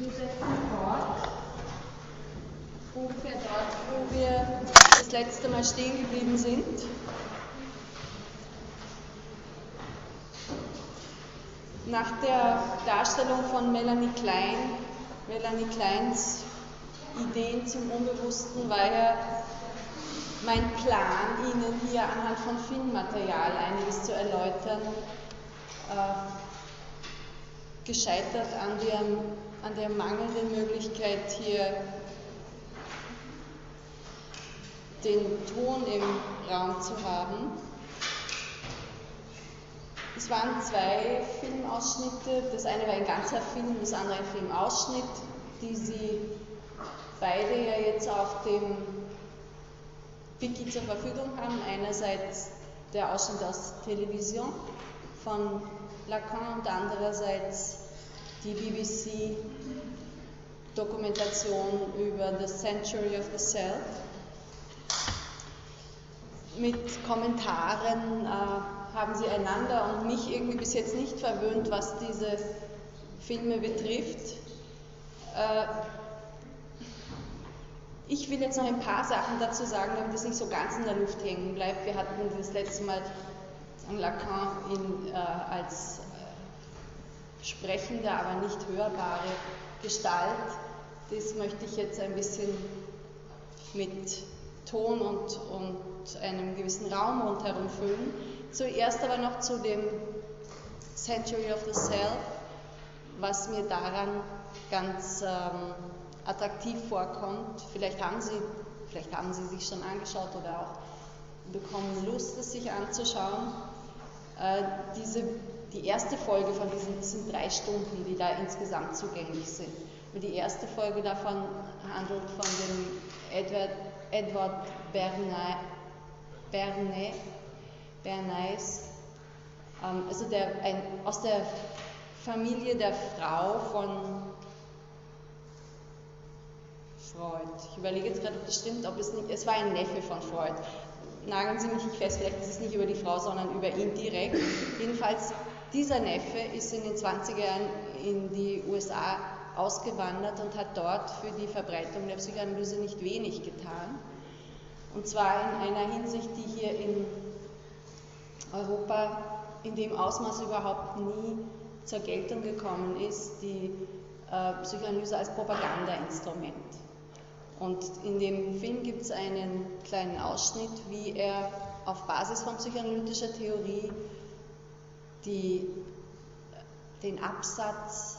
Wir setzen fort, ungefähr dort, wo wir das letzte Mal stehen geblieben sind. Nach der Darstellung von Melanie Klein, Melanie Kleins Ideen zum Unbewussten, war ja mein Plan, Ihnen hier anhand von Filmmaterial einiges zu erläutern, äh, gescheitert an der, an der mangelnden Möglichkeit, hier den Ton im Raum zu haben. Es waren zwei Filmausschnitte. Das eine war ein ganzer Film, das andere ein Filmausschnitt, die Sie beide ja jetzt auf dem Wiki zur Verfügung haben. Einerseits der Ausschnitt aus Television von Lacan und andererseits die BBC Dokumentation über The Century of the Self mit Kommentaren äh, haben sie einander und mich irgendwie bis jetzt nicht verwöhnt, was diese Filme betrifft. Äh, ich will jetzt noch ein paar Sachen dazu sagen, damit es nicht so ganz in der Luft hängen bleibt. Wir hatten das letzte Mal Lacan in, äh, als sprechende, aber nicht hörbare Gestalt. Das möchte ich jetzt ein bisschen mit Ton und, und einem gewissen Raum rundherum füllen. Zuerst aber noch zu dem Century of the Self, was mir daran ganz ähm, attraktiv vorkommt. Vielleicht haben, Sie, vielleicht haben Sie sich schon angeschaut oder auch bekommen Lust, es sich anzuschauen. Äh, diese, die erste Folge von diesen, sind drei Stunden, die da insgesamt zugänglich sind. Und die erste Folge davon handelt von dem Edward, Edward Bernays, Bernays, Bernays ähm, also der, ein, aus der Familie der Frau von Freud. Ich überlege jetzt gerade, ob das stimmt, ob es nicht, es war ein Neffe von Freud. Nageln Sie mich nicht fest, vielleicht ist es nicht über die Frau, sondern über ihn direkt. Jedenfalls, dieser Neffe ist in den 20er Jahren in die USA ausgewandert und hat dort für die Verbreitung der Psychoanalyse nicht wenig getan. Und zwar in einer Hinsicht, die hier in Europa in dem Ausmaß überhaupt nie zur Geltung gekommen ist, die äh, Psychoanalyse als Propagandainstrument. Und in dem Film gibt es einen kleinen Ausschnitt, wie er auf Basis von psychoanalytischer Theorie die, den Absatz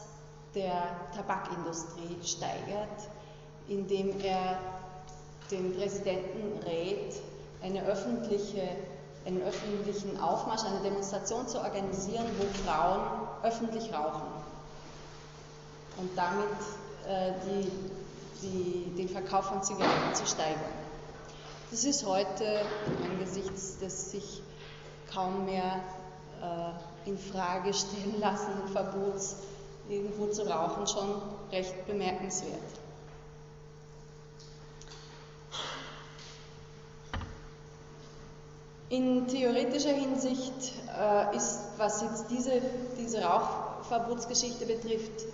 der Tabakindustrie steigert, indem er dem Präsidenten rät, eine öffentliche, einen öffentlichen Aufmarsch, eine Demonstration zu organisieren, wo Frauen öffentlich rauchen und damit äh, die die, den Verkauf von Zigaretten zu steigern. Das ist heute angesichts des sich kaum mehr äh, in Frage stellen lassenden Verbots, irgendwo zu rauchen, schon recht bemerkenswert. In theoretischer Hinsicht äh, ist, was jetzt diese, diese Rauchverbotsgeschichte betrifft,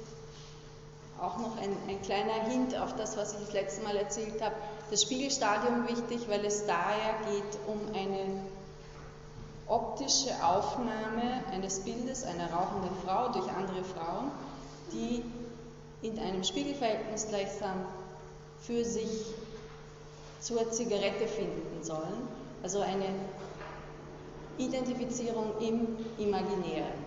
auch noch ein, ein, kleiner Hint auf das, was ich das letzte Mal erzählt habe. Das Spiegelstadium wichtig, weil es daher geht um eine optische Aufnahme eines Bildes einer rauchenden Frau durch andere Frauen, die in einem Spiegelverhältnis gleichsam für sich zur Zigarette finden sollen. Also eine Identifizierung im Imaginären.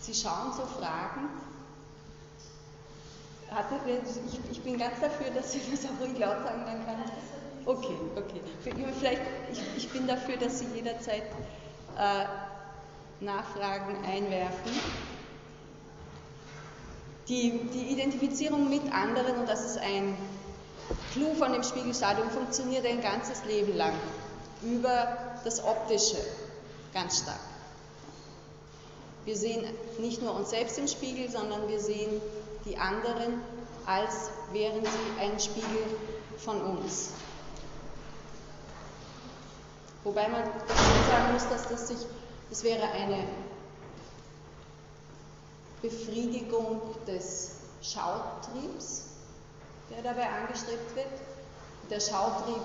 Sie schauen so fragend. Ich, bin ganz dafür, dass Sie das auch ruhig laut sagen, dann kann. Okay, okay. Vielleicht, ich, ich bin dafür, dass Sie jederzeit äh, Nachfragen einwerfen. Die, die Identifizierung mit anderen, und das ist ein Clou von dem Spiegelstadium, funktioniert ein ganzes Leben lang über das Optische ganz stark. Wir sehen nicht nur uns selbst im Spiegel, sondern wir sehen die anderen, als wären sie ein Spiegel von uns. Wobei man sagen muss, dass das sich, das wäre eine Befriedigung des Schautriebs, der dabei angestrebt wird. Der Schautrieb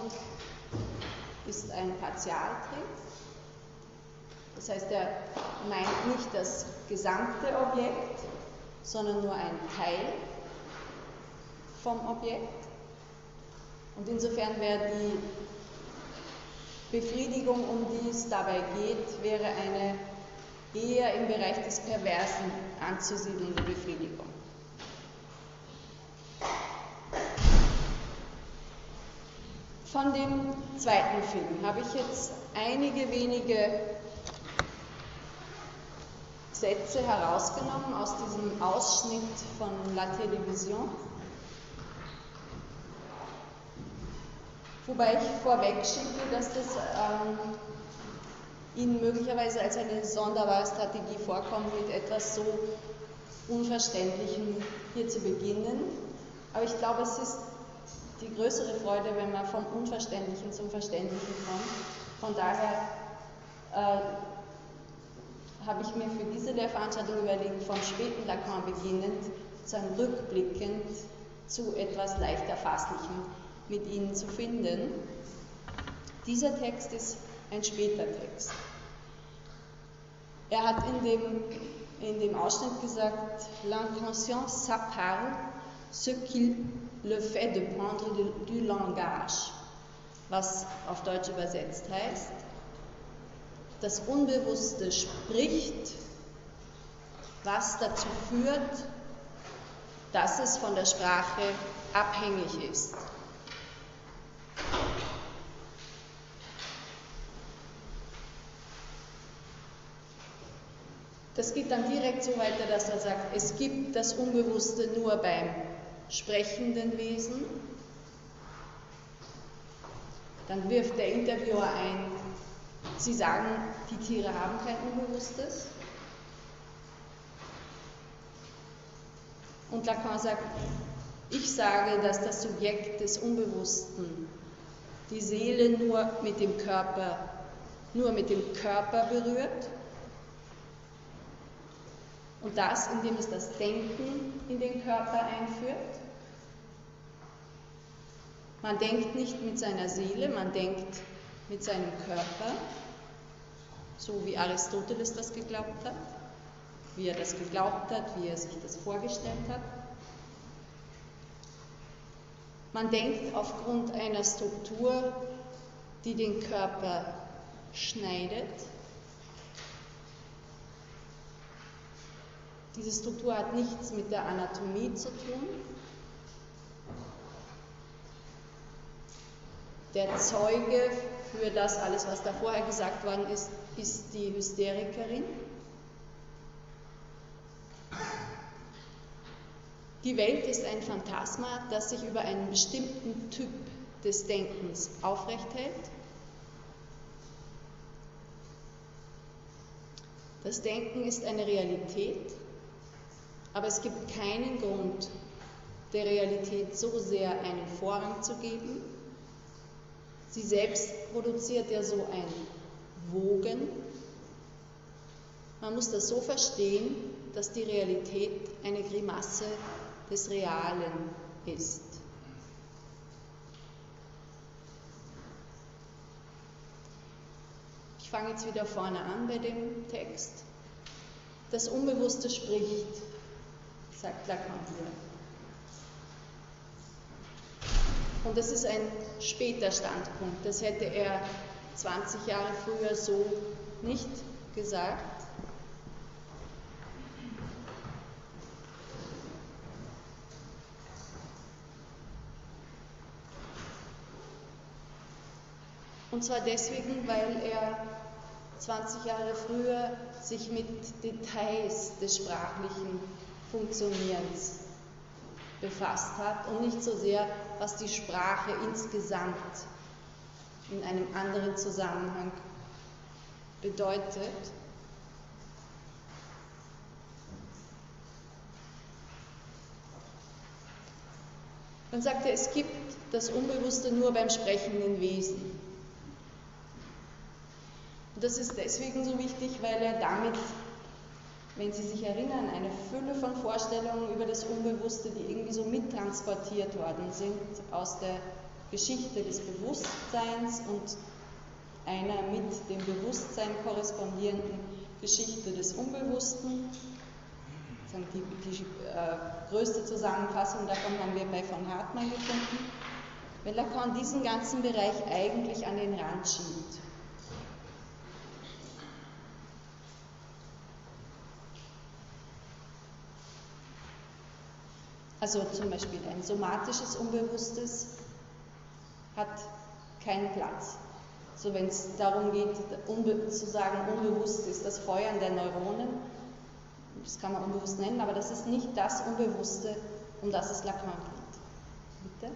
ist ein Partialtrieb. Das heißt, er meint nicht das gesamte Objekt, sondern nur ein Teil vom Objekt. Und insofern wäre die Befriedigung, um die es dabei geht, wäre eine eher im Bereich des Perversen anzusiedelnde Befriedigung. Von dem zweiten Film habe ich jetzt einige wenige Sätze herausgenommen aus diesem Ausschnitt von La Télévision. Wobei ich vorweg schicke, dass das ähm, Ihnen möglicherweise als eine sonderbare Strategie vorkommt, mit etwas so Unverständlichem hier zu beginnen. Aber ich glaube, es ist die größere Freude, wenn man vom Unverständlichen zum Verständlichen kommt. Von daher äh, habe ich mir für diese Lehrveranstaltung überlegt, vom späten Lacan beginnend, sozusagen rückblickend zu etwas leicht Erfasslichem mit Ihnen zu finden. Dieser Text ist ein später Text. Er hat in dem, in dem Ausschnitt gesagt, l'inconscient s'apparle ce qu'il le fait de prendre du langage, was auf Deutsch übersetzt heißt, das Unbewusste spricht, was dazu führt, dass es von der Sprache abhängig ist. Das geht dann direkt so weiter, dass er sagt, es gibt das Unbewusste nur beim sprechenden Wesen. Dann wirft der Interviewer ein, Sie sagen, die Tiere haben kein Unbewusstes. Und Lacan sagt, ich sage, dass das Subjekt des Unbewussten die Seele nur mit dem Körper, nur mit dem Körper berührt und das, indem es das Denken in den Körper einführt. Man denkt nicht mit seiner Seele, man denkt mit seinem Körper, so wie Aristoteles das geglaubt hat, wie er das geglaubt hat, wie er sich das vorgestellt hat. Man denkt aufgrund einer Struktur, die den Körper schneidet. Diese Struktur hat nichts mit der Anatomie zu tun. Der Zeuge für das alles, was da vorher gesagt worden ist, ist die Hysterikerin. Die Welt ist ein Phantasma, das sich über einen bestimmten Typ des Denkens aufrecht hält. Das Denken ist eine Realität, aber es gibt keinen Grund, der Realität so sehr einen Vorrang zu geben. Sie selbst produziert ja so ein Wogen. Man muss das so verstehen, dass die Realität eine Grimasse des Realen ist. Ich fange jetzt wieder vorne an bei dem Text. Das Unbewusste spricht, sagt Lacan hier. Und das ist ein später Standpunkt. Das hätte er 20 Jahre früher so nicht gesagt. Und zwar deswegen, weil er 20 Jahre früher sich mit Details des sprachlichen Funktionierens befasst hat und nicht so sehr, was die Sprache insgesamt in einem anderen Zusammenhang bedeutet. Dann sagt er, es gibt das Unbewusste nur beim sprechenden Wesen. Und das ist deswegen so wichtig, weil er damit wenn Sie sich erinnern, eine Fülle von Vorstellungen über das Unbewusste, die irgendwie so mittransportiert worden sind aus der Geschichte des Bewusstseins und einer mit dem Bewusstsein korrespondierenden Geschichte des Unbewussten. Die, die äh, größte Zusammenfassung davon haben wir bei von Hartmann gefunden. Wenn Lacan diesen ganzen Bereich eigentlich an den Rand schiebt. Also zum Beispiel ein somatisches Unbewusstes hat keinen Platz. So wenn es darum geht, zu sagen, unbewusst ist das Feuern der Neuronen, das kann man unbewusst nennen, aber das ist nicht das Unbewusste, um das es Lacan geht. Bitte?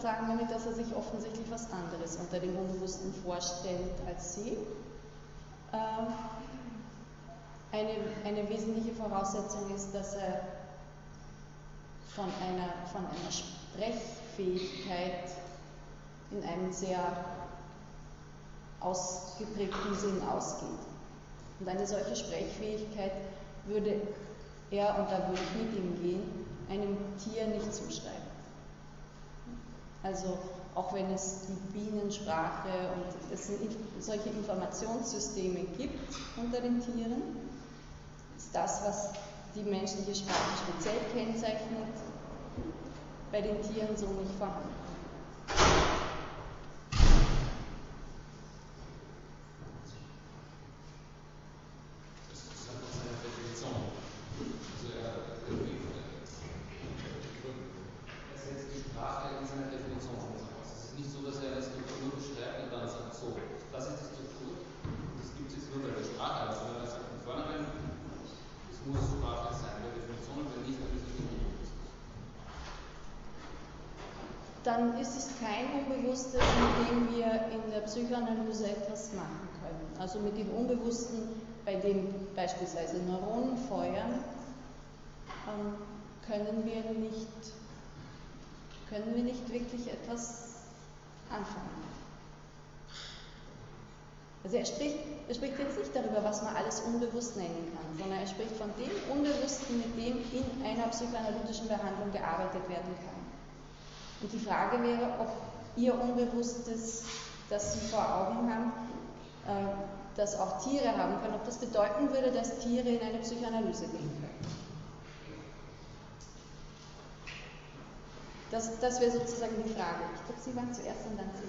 Sagen damit, dass er sich offensichtlich was anderes unter dem Unbewussten vorstellt als Sie. Ähm, eine, eine wesentliche Voraussetzung ist, dass er von einer, von einer Sprechfähigkeit in einem sehr ausgeprägten Sinn ausgeht. Und eine solche Sprechfähigkeit würde er, und da würde ich mit ihm gehen, einem Tier nicht zuschreiben. Also auch wenn es die Bienensprache und es solche Informationssysteme gibt unter den Tieren, ist das, was die menschliche Sprache speziell kennzeichnet, bei den Tieren so nicht vorhanden. dann ist es kein Unbewusstes, mit dem wir in der Psychoanalyse etwas machen können. Also mit dem Unbewussten, bei dem beispielsweise Neuronen feuern, ähm, können wir nicht, können wir nicht wirklich etwas anfangen. Also er spricht, er spricht jetzt nicht darüber, was man alles unbewusst nennen kann, sondern er spricht von dem Unbewussten, mit dem in einer psychoanalytischen Behandlung gearbeitet werden kann. Und die Frage wäre, ob Ihr Unbewusstes, das Sie vor Augen haben, äh, das auch Tiere haben können, ob das bedeuten würde, dass Tiere in eine Psychoanalyse gehen können. Das, das wäre sozusagen die Frage. Ich glaube, Sie waren zuerst und dann Sie.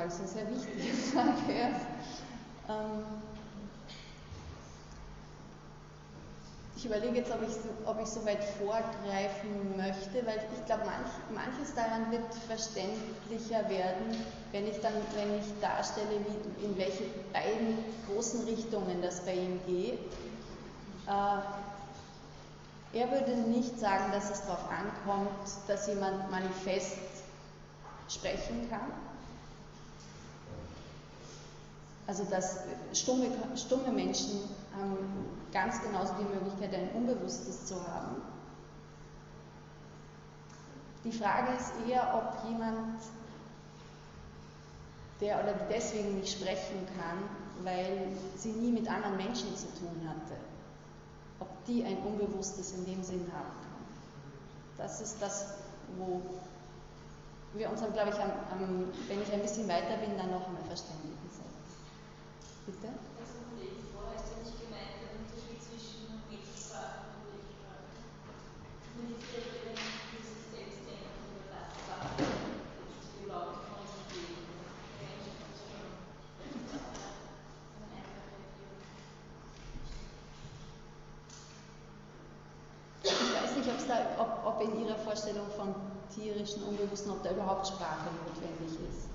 Ist eine sehr wichtige Frage. Ähm, ich überlege jetzt, ob ich, ob ich so weit vorgreifen möchte, weil ich glaube, manch, manches daran wird verständlicher werden, wenn ich dann, wenn ich darstelle, wie, in welche beiden großen Richtungen das bei ihm geht. Äh, er würde nicht sagen, dass es darauf ankommt, dass jemand manifest sprechen kann. Also dass stumme, stumme Menschen haben ganz genauso die Möglichkeit, ein Unbewusstes zu haben. Die Frage ist eher, ob jemand, der oder deswegen nicht sprechen kann, weil sie nie mit anderen Menschen zu tun hatte, ob die ein Unbewusstes in dem Sinn haben kann. Das ist das, wo wir uns, glaube ich, am, am, wenn ich ein bisschen weiter bin, dann noch einmal verständigen. Bitte? Also, vorher ist ja nicht gemeint der Unterschied zwischen Mitsprache und Rechsprache. Kommuniziert ja dieses Selbstdenken über das Sachen, die Laute von sich geben. Ich weiß nicht, ob, ob in Ihrer Vorstellung von tierischen Unbewussten, ob da überhaupt Sprache notwendig ist.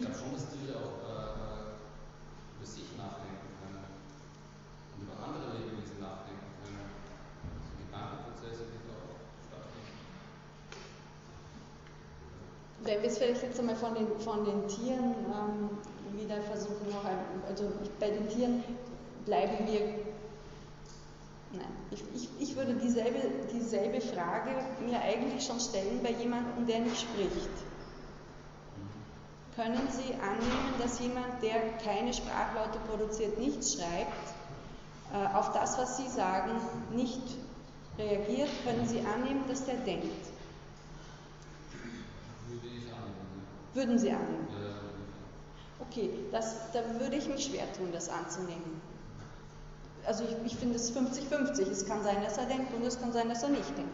ich glaube schon, dass Tiere auch äh, über sich nachdenken können und über andere Lebewesen nachdenken können. Also Gedankenprozesse, die da auch stattfinden. Wenn wir es vielleicht jetzt einmal von den, von den Tieren ähm, wieder versuchen, noch ein, also bei den Tieren bleiben wir. Nein, ich, ich, ich würde dieselbe, dieselbe Frage mir eigentlich schon stellen bei jemandem, der nicht spricht. Können Sie annehmen, dass jemand, der keine Sprachlaute produziert, nichts schreibt, äh, auf das, was Sie sagen, nicht reagiert? Können Sie annehmen, dass der denkt? Würde ich annehmen. Würden Sie annehmen? Ja. Okay, das, da würde ich mich schwer tun, das anzunehmen. Also ich, ich finde es 50-50. Es kann sein, dass er denkt und es kann sein, dass er nicht denkt.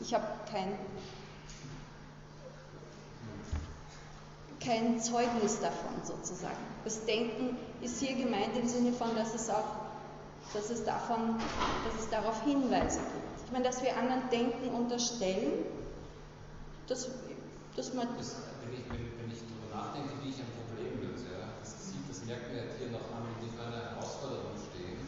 Ich habe kein kein Zeugnis davon sozusagen. Das Denken ist hier gemeint im Sinne von, dass es auch, dass es davon, dass es darauf Hinweise gibt. Ich meine, dass wir anderen Denken unterstellen, dass, dass man. Das, wenn, ich, ich darüber nachdenke, wie ich ein Problem löse, ja, das, das merkt man ja hier noch an, wenn die vor einer Herausforderung stehen,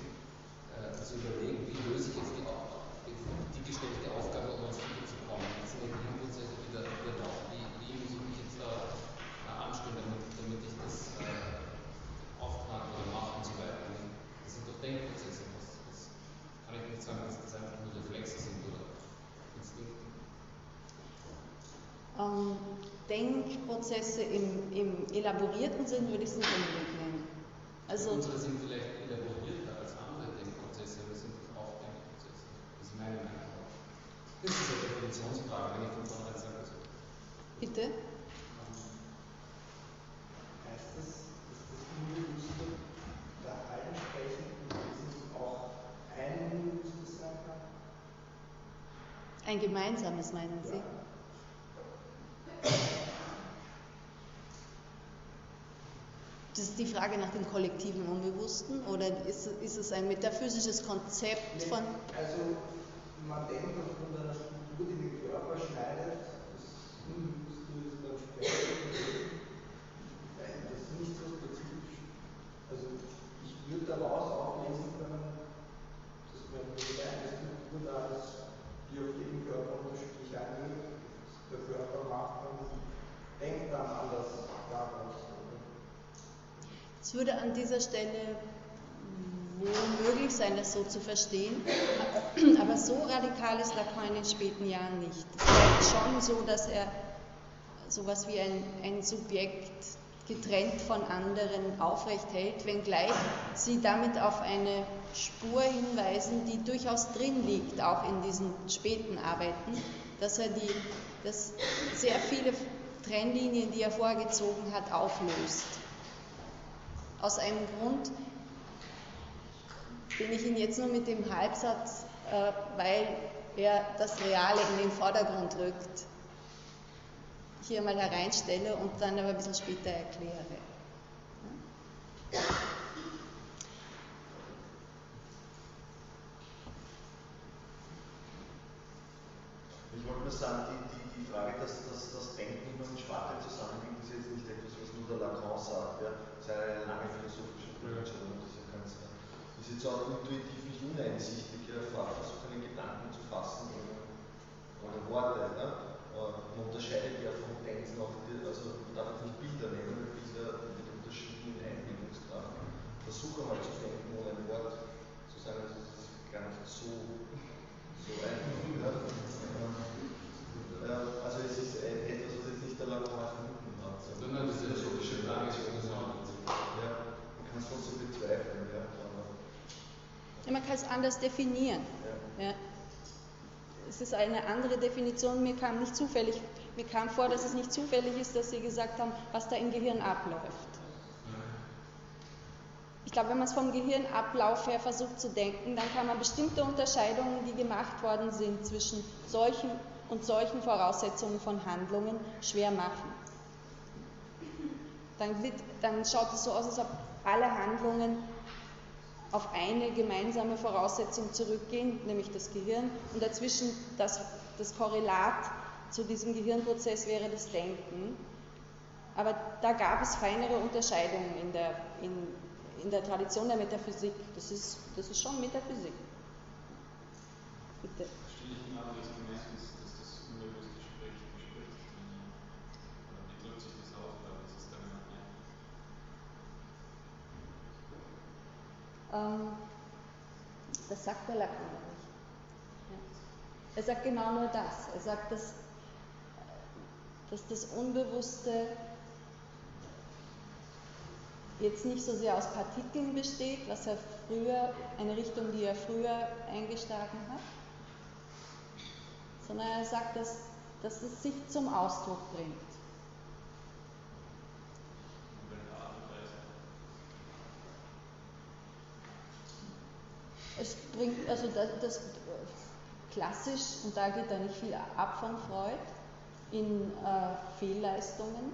äh, also überlegen, wie löse ich jetzt die, die gestellte Aufgabe, um ans Ziel zu kommen. Das sind ja Gehirnprozesse, die da, die da Denkprozesse. Das, das kann ich nicht sagen, dass das einfach nur Reflexe sind oder Instinkte. Ähm, Denkprozesse im, im, elaborierten Sinn würde ich es nicht unbedingt nennen. Also, Unsere sind vielleicht elaborierter als andere Denkprozesse, aber sind auch Denkprozesse. Das ist meine Meinung. Das ist eine Definitionsfrage, wenn ich von vornherein sage. Also Bitte? Heißt das, dass das Unbewusste bei allen Sprechenden ein gemeinsames, meinen Sie? Das ist die Frage nach dem kollektiven Unbewussten oder ist, ist es ein metaphysisches Konzept von. Also, man denkt aufgrund einer Struktur, die den Körper schneidet, das Unbewusste ist beim Sprechen. Das ist nicht so spezifisch. Also, ich würde daraus auch lesen können, jede eine Struktur da ist, die auf jeden Körper unterschiedlich einwirkt. Der Körper macht dann, denkt dann anders daraus. Es würde an dieser Stelle wohl möglich sein, das so zu verstehen, aber so radikal ist Lacan in den späten Jahren nicht. Es ist schon so, dass er sowas wie ein, ein Subjekt getrennt von anderen aufrecht hält, wenngleich sie damit auf eine Spur hinweisen, die durchaus drin liegt, auch in diesen späten Arbeiten, dass er die, dass sehr viele Trennlinien, die er vorgezogen hat, auflöst. Aus einem Grund, den ich ihn jetzt nur mit dem Halbsatz, äh, weil er das Reale in den Vordergrund rückt, hier mal hereinstelle und dann aber ein bisschen später erkläre. Ich wollte nur sagen, die, die, die Frage, dass, dass das Denken immer mit Sprache zusammenhängt, ist jetzt nicht etwas, was nur der Lacan sagt. Ja. Das ist eine lange philosophische Tradition. Das ist, ja ganz, ist auch intuitiv nicht uneinsichtig. Vorher versucht, einen Gedanken zu fassen oder, Worte. Ja man unterscheidet ja vom Denken auch, also man darf nicht Bilder nehmen, Bilder mit unterschiedlichen Einbildungskraft. Versuche mal zu denken ohne ein Wort zu sagen, also das ist gar nicht so, so einfach. Ja. also es ist etwas, was jetzt nicht der Lacan erfunden hat. Sondern das ist ja so schön Ja, man kann es trotzdem bezweifeln. Ja. Man kann es anders definieren. Ja. Ja. es ist eine andere Definition. Mir kam nicht zufällig, mir kam vor, dass es nicht zufällig ist, dass Sie gesagt haben, was da im Gehirn abläuft. Ich glaube, wenn man es vom Gehirnablauf her versucht zu denken, dann kann man bestimmte Unterscheidungen, die gemacht worden sind zwischen solchen und solchen Voraussetzungen von Handlungen, schwer machen. Dann, dann schaut es so aus, als ob alle Handlungen auf eine gemeinsame Voraussetzung zurückgehen, nämlich das Gehirn, und dazwischen das, das Korrelat zu diesem Gehirnprozess wäre das Denken. Aber da gab es feinere Unterscheidungen in der, in, in der Tradition der Metaphysik. Das ist, das ist schon Metaphysik. Bitte. Ich genau, was gemeint ist, dass das unbewusste Gespräch bespricht. Wie drückt sich das aus? Oder was ist da genau Ähm, das sagt der Lacan nicht. Er sagt genau nur das. Er sagt, dass, dass das Unbewusste jetzt nicht so sehr aus Partikeln besteht, was er früher, eine Richtung, die er früher eingeschlagen hat, sondern er sagt, dass, dass es sich zum Ausdruck bringt. Es bringt, also das, das, klassisch, und da geht da nicht viel ab von Freud, in äh, Fehlleistungen,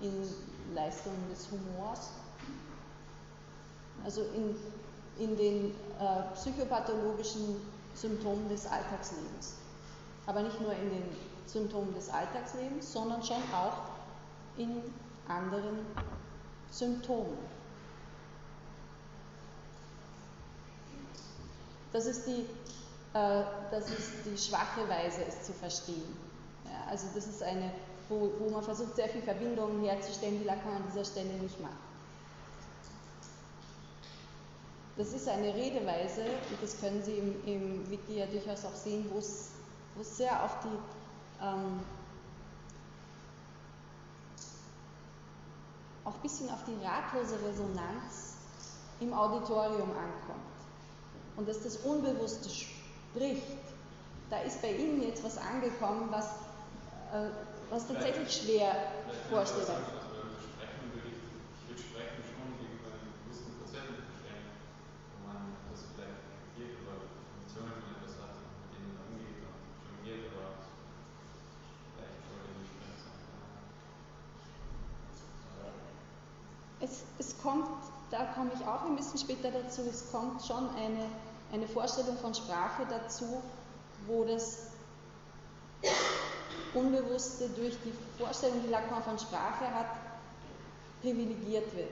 in Leistungen des Humors, also in, in den äh, psychopathologischen Symptomen des Alltagslebens. Aber nicht nur in den Symptomen des Alltagslebens, sondern schon auch in anderen Symptomen. Das ist die, äh, das ist die schwache Weise, es zu verstehen. Ja, also das ist eine, wo, wo man versucht, sehr viel Verbindungen herzustellen, die Lacan an dieser Stelle nicht macht. Das ist eine Redeweise, und das können Sie im, im Wiki ja durchaus auch sehen, wo es, sehr auf die ähm, auch ein bisschen auf die ratlose Resonanz im Auditorium ankommt und dass das Unbewusste spricht, da ist bei Ihnen jetzt was angekommen, was, äh, was tatsächlich schwer vorstellbar ist. Es, es kommt, da komme ich auch ein bisschen später dazu, es kommt schon eine eine Vorstellung von Sprache dazu, wo das Unbewusste durch die Vorstellung, die Lacan von Sprache hat, privilegiert wird.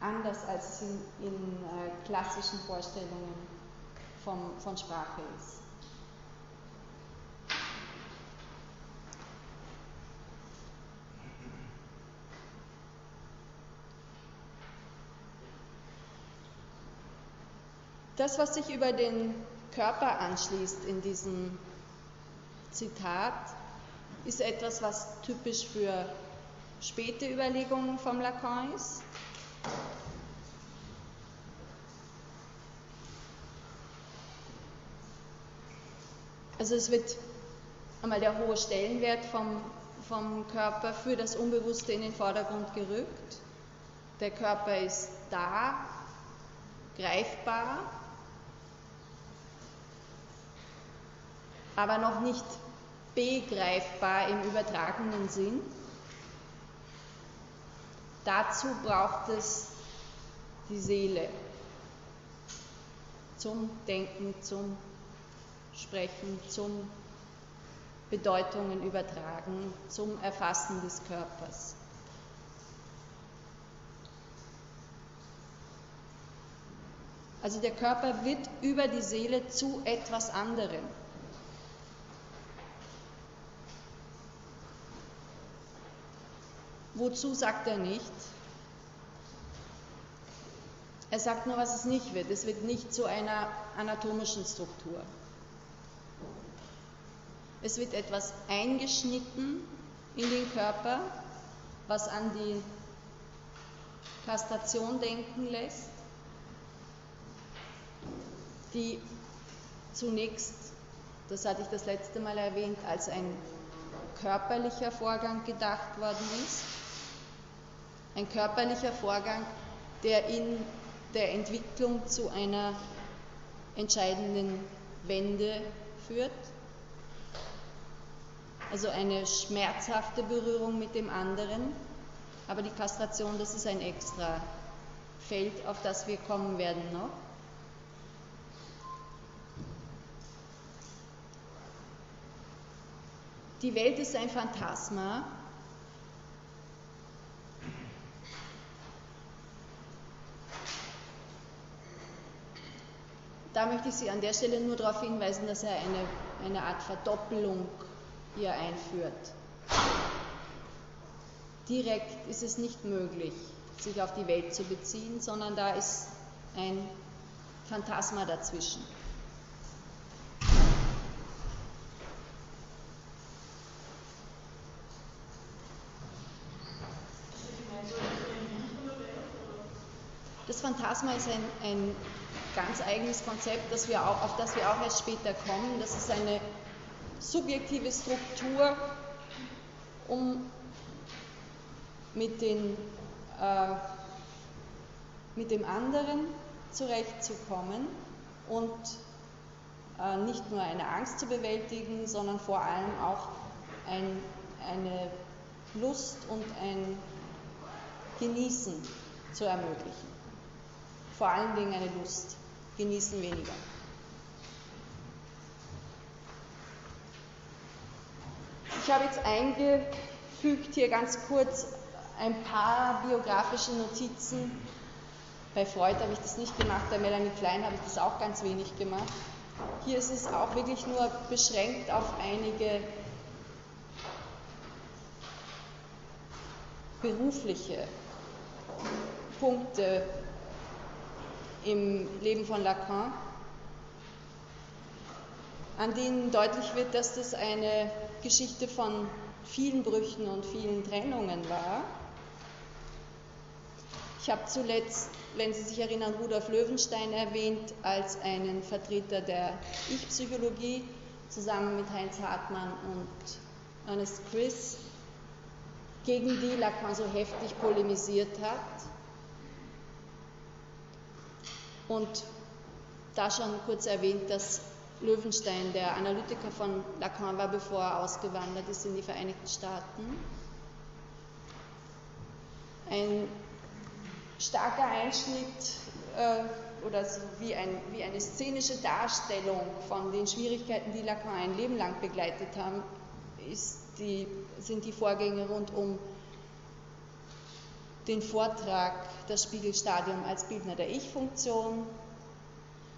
Anders als es in, in äh, klassischen Vorstellungen von, von Sprache ist. Das, was sich über den Körper anschließt in diesem Zitat, ist etwas, was typisch für späte Überlegungen vom Lacan ist. Also es wird einmal der hohe Stellenwert vom, vom Körper für das Unbewusste in den Vordergrund gerückt. Der Körper ist da, greifbar, aber noch nicht begreifbar im übertragenen Sinn. Dazu braucht es die Seele zum Denken, zum Sprechen, zum Bedeutungen übertragen, zum Erfassen des Körpers. Also der Körper wird über die Seele zu etwas anderem. Wozu sagt er nicht? Er sagt nur, was es nicht wird. Es wird nicht zu einer anatomischen Struktur. Es wird etwas eingeschnitten in den Körper, was an die Kastration denken lässt, die zunächst das hatte ich das letzte Mal erwähnt, als ein körperlicher Vorgang gedacht worden ist. Ein körperlicher Vorgang, der in der Entwicklung zu einer entscheidenden Wende führt. Also eine schmerzhafte Berührung mit dem anderen. Aber die Kastration, das ist ein extra Feld, auf das wir kommen werden noch. Die Welt ist ein Phantasma. Da möchte ich Sie an der Stelle nur darauf hinweisen, dass er eine, eine Art Verdoppelung hier einführt. Direkt ist es nicht möglich, sich auf die Welt zu beziehen, sondern da ist ein Phantasma dazwischen. Das Phantasma ist ein, ein ganz eigenes Konzept, das wir auch, auf das wir auch erst später kommen. Das ist eine subjektive Struktur, um mit, den, äh, mit dem anderen zurechtzukommen und äh, nicht nur eine Angst zu bewältigen, sondern vor allem auch ein, eine Lust und ein Genießen zu ermöglichen. Vor allen Dingen eine Lust, genießen weniger. Ich habe jetzt eingefügt hier ganz kurz ein paar biografische Notizen. Bei Freud habe ich das nicht gemacht, bei Melanie Klein habe ich das auch ganz wenig gemacht. Hier ist es auch wirklich nur beschränkt auf einige berufliche Punkte im Leben von Lacan, an denen deutlich wird, dass das eine Geschichte von vielen Brüchen und vielen Trennungen war. Ich habe zuletzt, wenn Sie sich erinnern, Rudolf Löwenstein erwähnt als einen Vertreter der Ich-Psychologie, zusammen mit Heinz Hartmann und Ernest Chris, gegen die Lacan so heftig polemisiert hat. Und da schon kurz erwähnt, dass Löwenstein der Analytiker von Lacan war, bevor er ausgewandert ist in die Vereinigten Staaten. Ein starker Einschnitt äh, oder so wie, ein, wie eine szenische Darstellung von den Schwierigkeiten, die Lacan ein Leben lang begleitet haben, die, sind die Vorgänge rund um den Vortrag Das Spiegelstadium als Bildner der Ich-Funktion.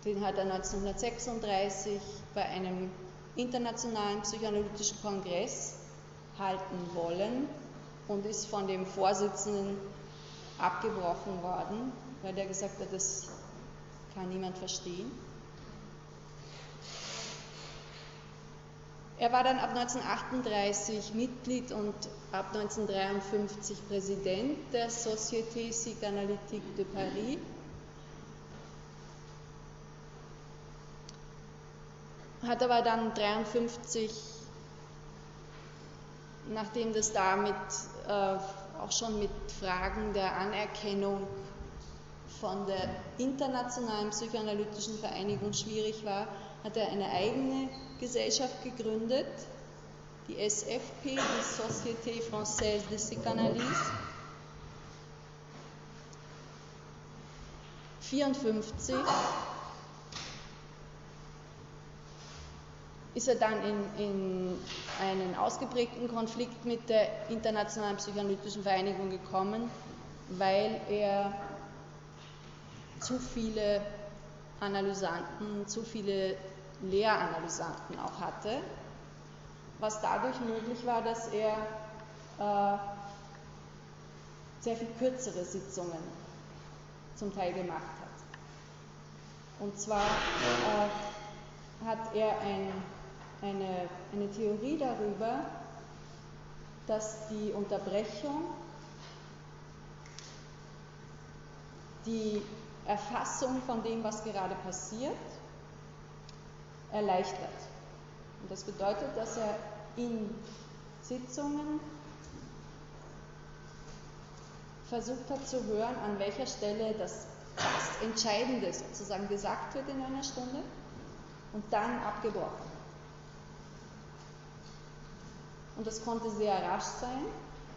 Den hat er 1936 bei einem internationalen psychoanalytischen Kongress halten wollen und ist von dem Vorsitzenden abgebrochen worden, weil der gesagt hat, das kann niemand verstehen. Er war dann ab 1938 Mitglied und ab 1953 Präsident der Société Psychanalytique de Paris. Hat aber dann 1953, nachdem das damit äh, auch schon mit Fragen der Anerkennung von der Internationalen Psychoanalytischen Vereinigung schwierig war, hat er eine eigene Gesellschaft gegründet, die SFP, die Société Française de Psychanalyse. 1954 ist er dann in, in, einen ausgeprägten Konflikt mit der Internationalen Psychoanalytischen Vereinigung gekommen, weil er zu viele Analysanten, zu viele Lehranalysanten auch hatte, was dadurch möglich war, dass er äh, sehr viel kürzere Sitzungen zum Teil gemacht hat. Und zwar äh, hat er ein, eine, eine Theorie darüber, dass die Unterbrechung die Erfassung von dem, was gerade passiert, erleichtert. Und das bedeutet, dass er in Sitzungen versucht hat zu hören, an welcher Stelle das Entscheidende sozusagen gesagt wird in einer Stunde und dann abgebrochen. Und das konnte sehr rasch sein,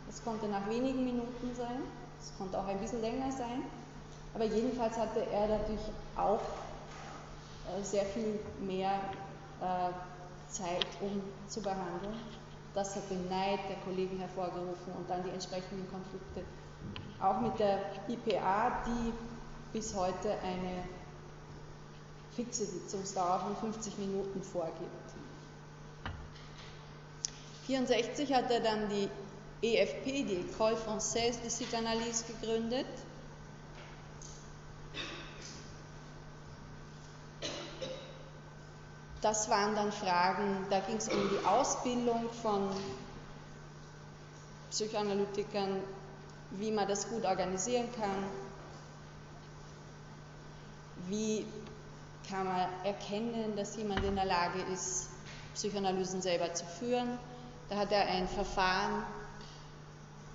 es konnte nach wenigen Minuten sein, es konnte auch ein bisschen länger sein, aber jedenfalls hatte er dadurch auch sehr viel mehr äh, Zeit, um zu behandeln. Das hat den Neid der Kollegen hervorgerufen und dann die entsprechenden Konflikte. Auch mit der IPA, die bis heute eine fixe Sitzungsdauer von 50 Minuten vorgibt. 1964 hat er dann die EFP, die École Française de Psychanalyse, gegründet. Das waren dann Fragen, da ging es um die Ausbildung von Psychoanalytikern, wie man das gut organisieren kann, wie kann man erkennen, dass jemand in der Lage ist, Psychoanalysen selber zu führen. Da hat er ein Verfahren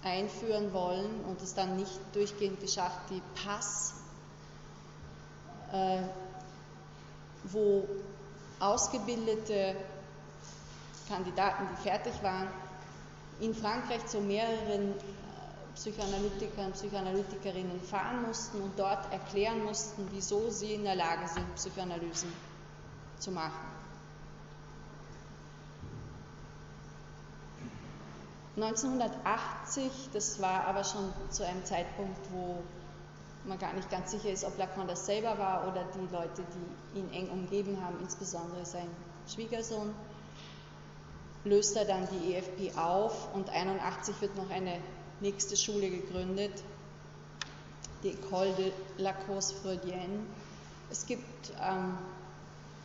einführen wollen und es dann nicht durchgehend geschafft, die Pass, äh, wo ausgebildete Kandidaten, die fertig waren, in Frankreich zu mehreren Psychoanalytikern, Psychoanalytikerinnen fahren mussten und dort erklären mussten, wieso sie in der Lage sind, Psychoanalysen zu machen. 1980, das war aber schon zu einem Zeitpunkt, wo man gar nicht ganz sicher ist, ob Lacan das selber war oder die Leute, die ihn eng umgeben haben, insbesondere sein Schwiegersohn, löst er dann die EFP auf und 1981 wird noch eine nächste Schule gegründet, die École de la Cause Freudienne. Es gibt ähm,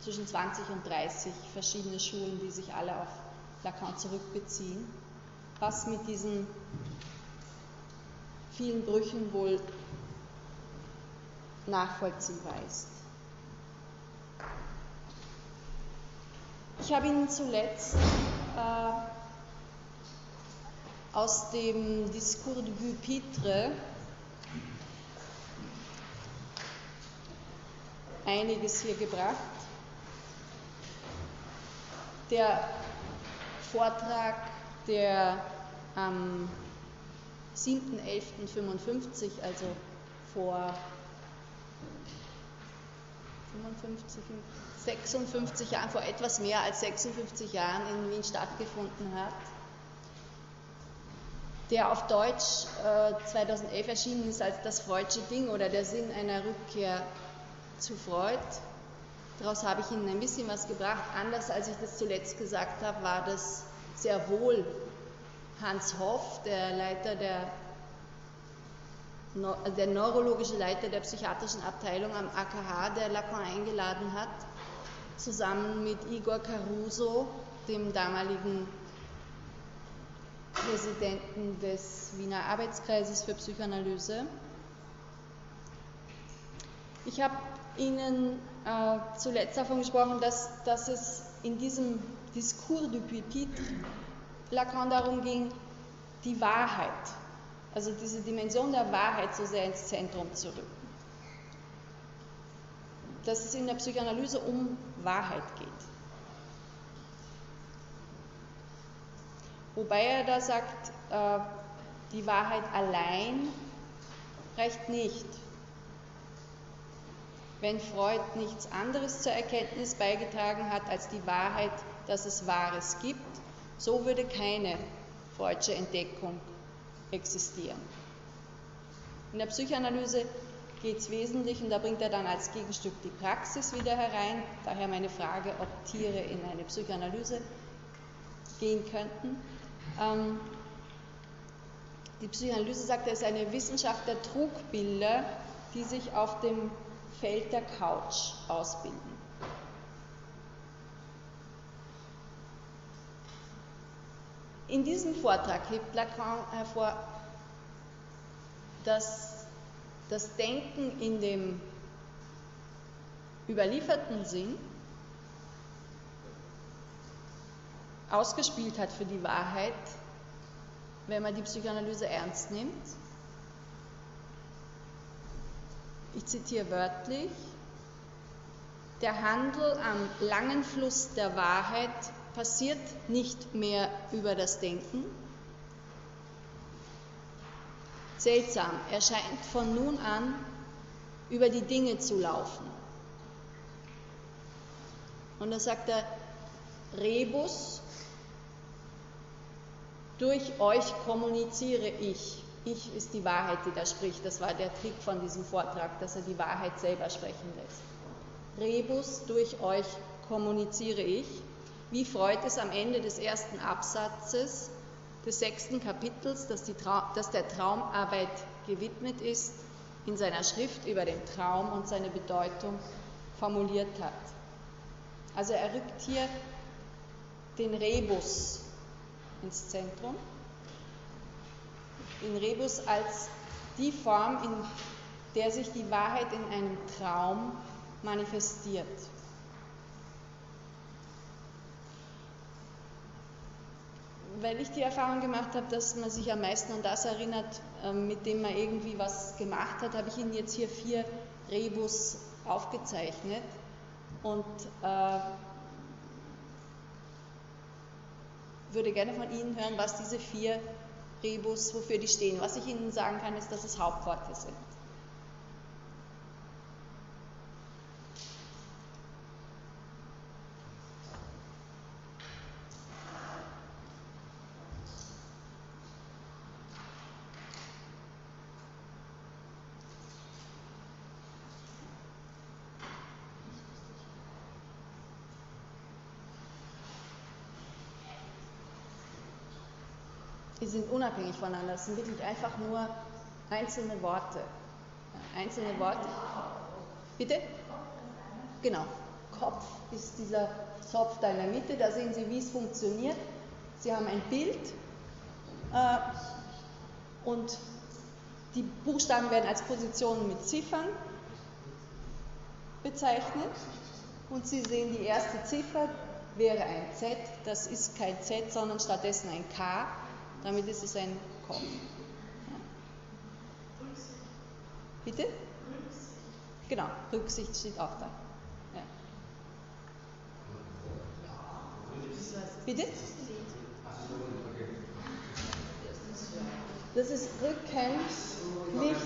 zwischen 20 und 30 verschiedene Schulen, die sich alle auf Lacan zurückbeziehen, was mit diesen vielen Brüchen wohl nachvollziehbar ist. Ich habe Ihnen zuletzt äh, aus dem Discours du Pupitre einiges hier gebracht. Der Vortrag, der am 7.11.55, also vor 55, 56 Jahren, vor etwas mehr als 56 Jahren in Wien stattgefunden hat, der auf Deutsch äh, 2011 erschienen ist als das Freudsche Ding oder der Sinn einer Rückkehr zu Freud. Daraus habe ich Ihnen ein bisschen was gebracht. Anders als ich das zuletzt gesagt habe, war das sehr wohl Hans Hoff, der Leiter der, der neurologische Leiter der psychiatrischen Abteilung am AKH, der Lacan eingeladen hat, zusammen mit Igor Caruso, dem damaligen Präsidenten des Wiener Arbeitskreises für Psychoanalyse. Ich habe Ihnen äh, zuletzt davon gesprochen, dass, dass es in diesem Discours du Pupitre Lacan darum ging, die Wahrheit, also diese Dimension der Wahrheit so sehr ins Zentrum zu rücken. Dass es in der Psychoanalyse um Wahrheit geht. Wobei er da sagt, äh, die Wahrheit allein reicht nicht. Wenn Freud nichts anderes zur Erkenntnis beigetragen hat als die Wahrheit, dass es Wahres gibt, so würde keine Freudsche Entdeckung existieren. In der Psychoanalyse geht es wesentlich, und da bringt er dann als Gegenstück die Praxis wieder herein, daher meine Frage, ob Tiere in eine Psychoanalyse gehen könnten. Ähm, die Psychoanalyse sagt, er ist eine Wissenschaft der Trugbilder, die sich auf dem Feld der Couch ausbilden. In diesem Vortrag hebt Lacan hervor, dass das Denken in dem überlieferten Sinn ausgespielt hat für die Wahrheit, wenn man die Psychoanalyse ernst nimmt. Ich zitiere wörtlich, der Handel am langen Fluss der Wahrheit passiert nicht mehr über das Denken. Seltsam, er scheint von nun an über die Dinge zu laufen. Und da sagt er, Rebus, durch euch kommuniziere ich. Ich ist die Wahrheit, die da spricht. Das war der Trick von diesem Vortrag, dass er die Wahrheit selber sprechen lässt. Rebus, durch euch kommuniziere ich, wie Freud es am Ende des ersten Absatzes des sechsten Kapitels, das, das der Traumarbeit gewidmet ist, in seiner Schrift über den Traum und seine Bedeutung formuliert hat. Also er rückt hier den Rebus ins Zentrum, den Rebus als die Form, in der sich die Wahrheit in einem Traum manifestiert. Weil ich die Erfahrung gemacht habe, dass man sich am meisten an das erinnert, ähm, mit dem man irgendwie was gemacht hat, habe ich Ihnen jetzt hier vier Rebus aufgezeichnet. Und äh, würde gerne von Ihnen hören, was diese vier Rebus, wofür die stehen. Was ich Ihnen sagen kann, ist, dass es Hauptworte sind. Sind unabhängig voneinander. Das sind wirklich einfach nur einzelne Worte. Einzelne Worte. Bitte? Genau. Kopf ist dieser Zopf da in der Mitte. Da sehen Sie, wie es funktioniert. Sie haben ein Bild äh, und die Buchstaben werden als Positionen mit Ziffern bezeichnet. Und Sie sehen, die erste Ziffer wäre ein Z. Das ist kein Z, sondern stattdessen ein K. Damit ist es ein Kopf. Ja. Bitte? Genau, Rücksicht steht auch da. Ja. Bitte? Das ist Rücken, nicht.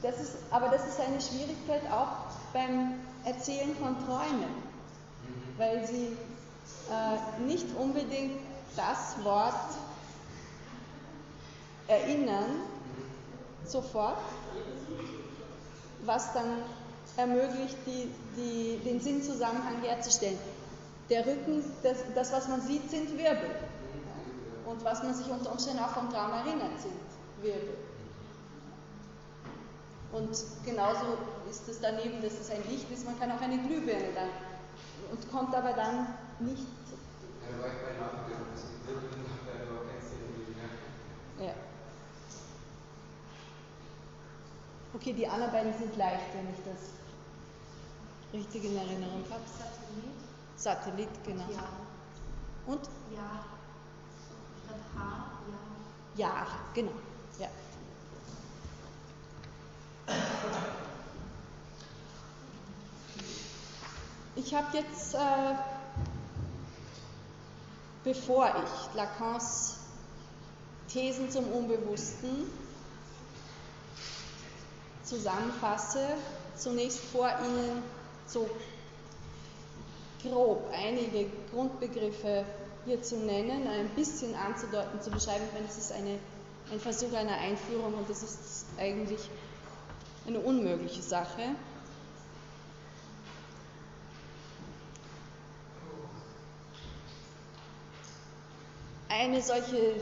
Das ist, aber das ist eine Schwierigkeit auch beim Erzählen von Träumen, weil sie äh, nicht unbedingt das Wort erinnern sofort, was dann ermöglicht, die, die, den Sinnzusammenhang herzustellen. Der Rücken, das, das, was man sieht, sind Wirbel. Und was man sich unter Umständen auch vom Traum erinnert, sind Wirbel. Und genauso ist es daneben, dass es ein Licht ist, man kann auch eine Glühbirne dann und kommt aber dann nicht ja. Okay, die anderen beiden sind leicht, wenn ich das richtig in Erinnerung habe. Satellit. Satellit, genau. Ja. Und? Ja. Statt H, ja. Ja, genau. Ja. Ich habe jetzt äh, bevor ich Lacans Thesen zum Unbewussten zusammenfasse, zunächst vor Ihnen so grob einige Grundbegriffe hier zu nennen, ein bisschen anzudeuten, zu beschreiben, wenn es ist eine, ein Versuch einer Einführung und das ist eigentlich eine unmögliche Sache. Eine solche,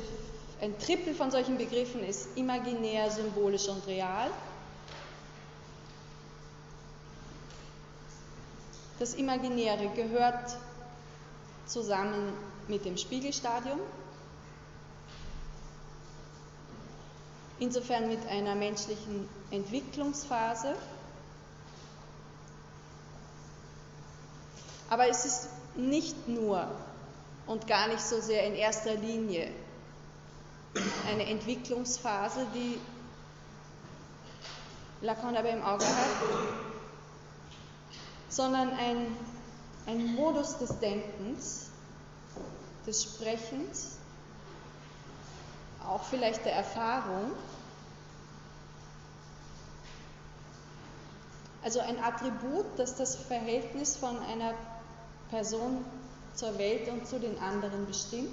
ein Trippel von solchen Begriffen ist imaginär, symbolisch und real. Das Imaginäre gehört zusammen mit dem Spiegelstadium, insofern mit einer menschlichen Entwicklungsphase. Aber es ist nicht nur und gar nicht so sehr in erster Linie. Eine Entwicklungsphase, die Lacan dabei im Auge hat, sondern ein, ein Modus des Denkens, des Sprechens, auch vielleicht der Erfahrung, also ein Attribut, das das Verhältnis von einer Person zur Welt und zu den anderen bestimmt.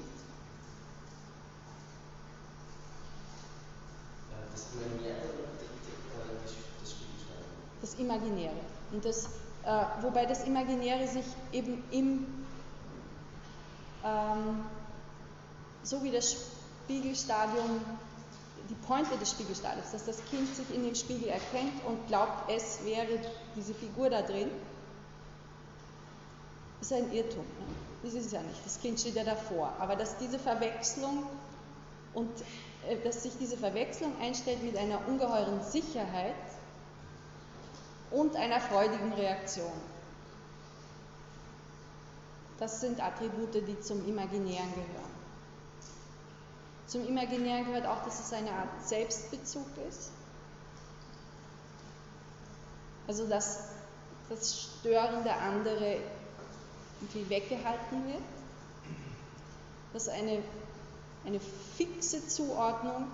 Das Imaginäre oder das Spiegelstadium? Das Imaginäre. Und das, äh, wobei das Imaginäre sich eben im, ähm, so wie das Spiegelstadium, die Pointe des Spiegelstadiums, dass das Kind sich in dem Spiegel erkennt und glaubt, es wäre diese Figur da drin, ist ein Irrtum. Ne? Das ist es ja nicht. Das Kind steht ja davor. Aber dass diese Verwechslung und äh, dass sich diese Verwechslung einstellt mit einer ungeheuren Sicherheit und einer freudigen Reaktion. Das sind Attribute, die zum Imaginären gehören. Zum Imaginären gehört auch, dass es eine Art Selbstbezug ist. Also dass das störende andere irgendwie weggehalten wird, dass eine, eine fixe Zuordnung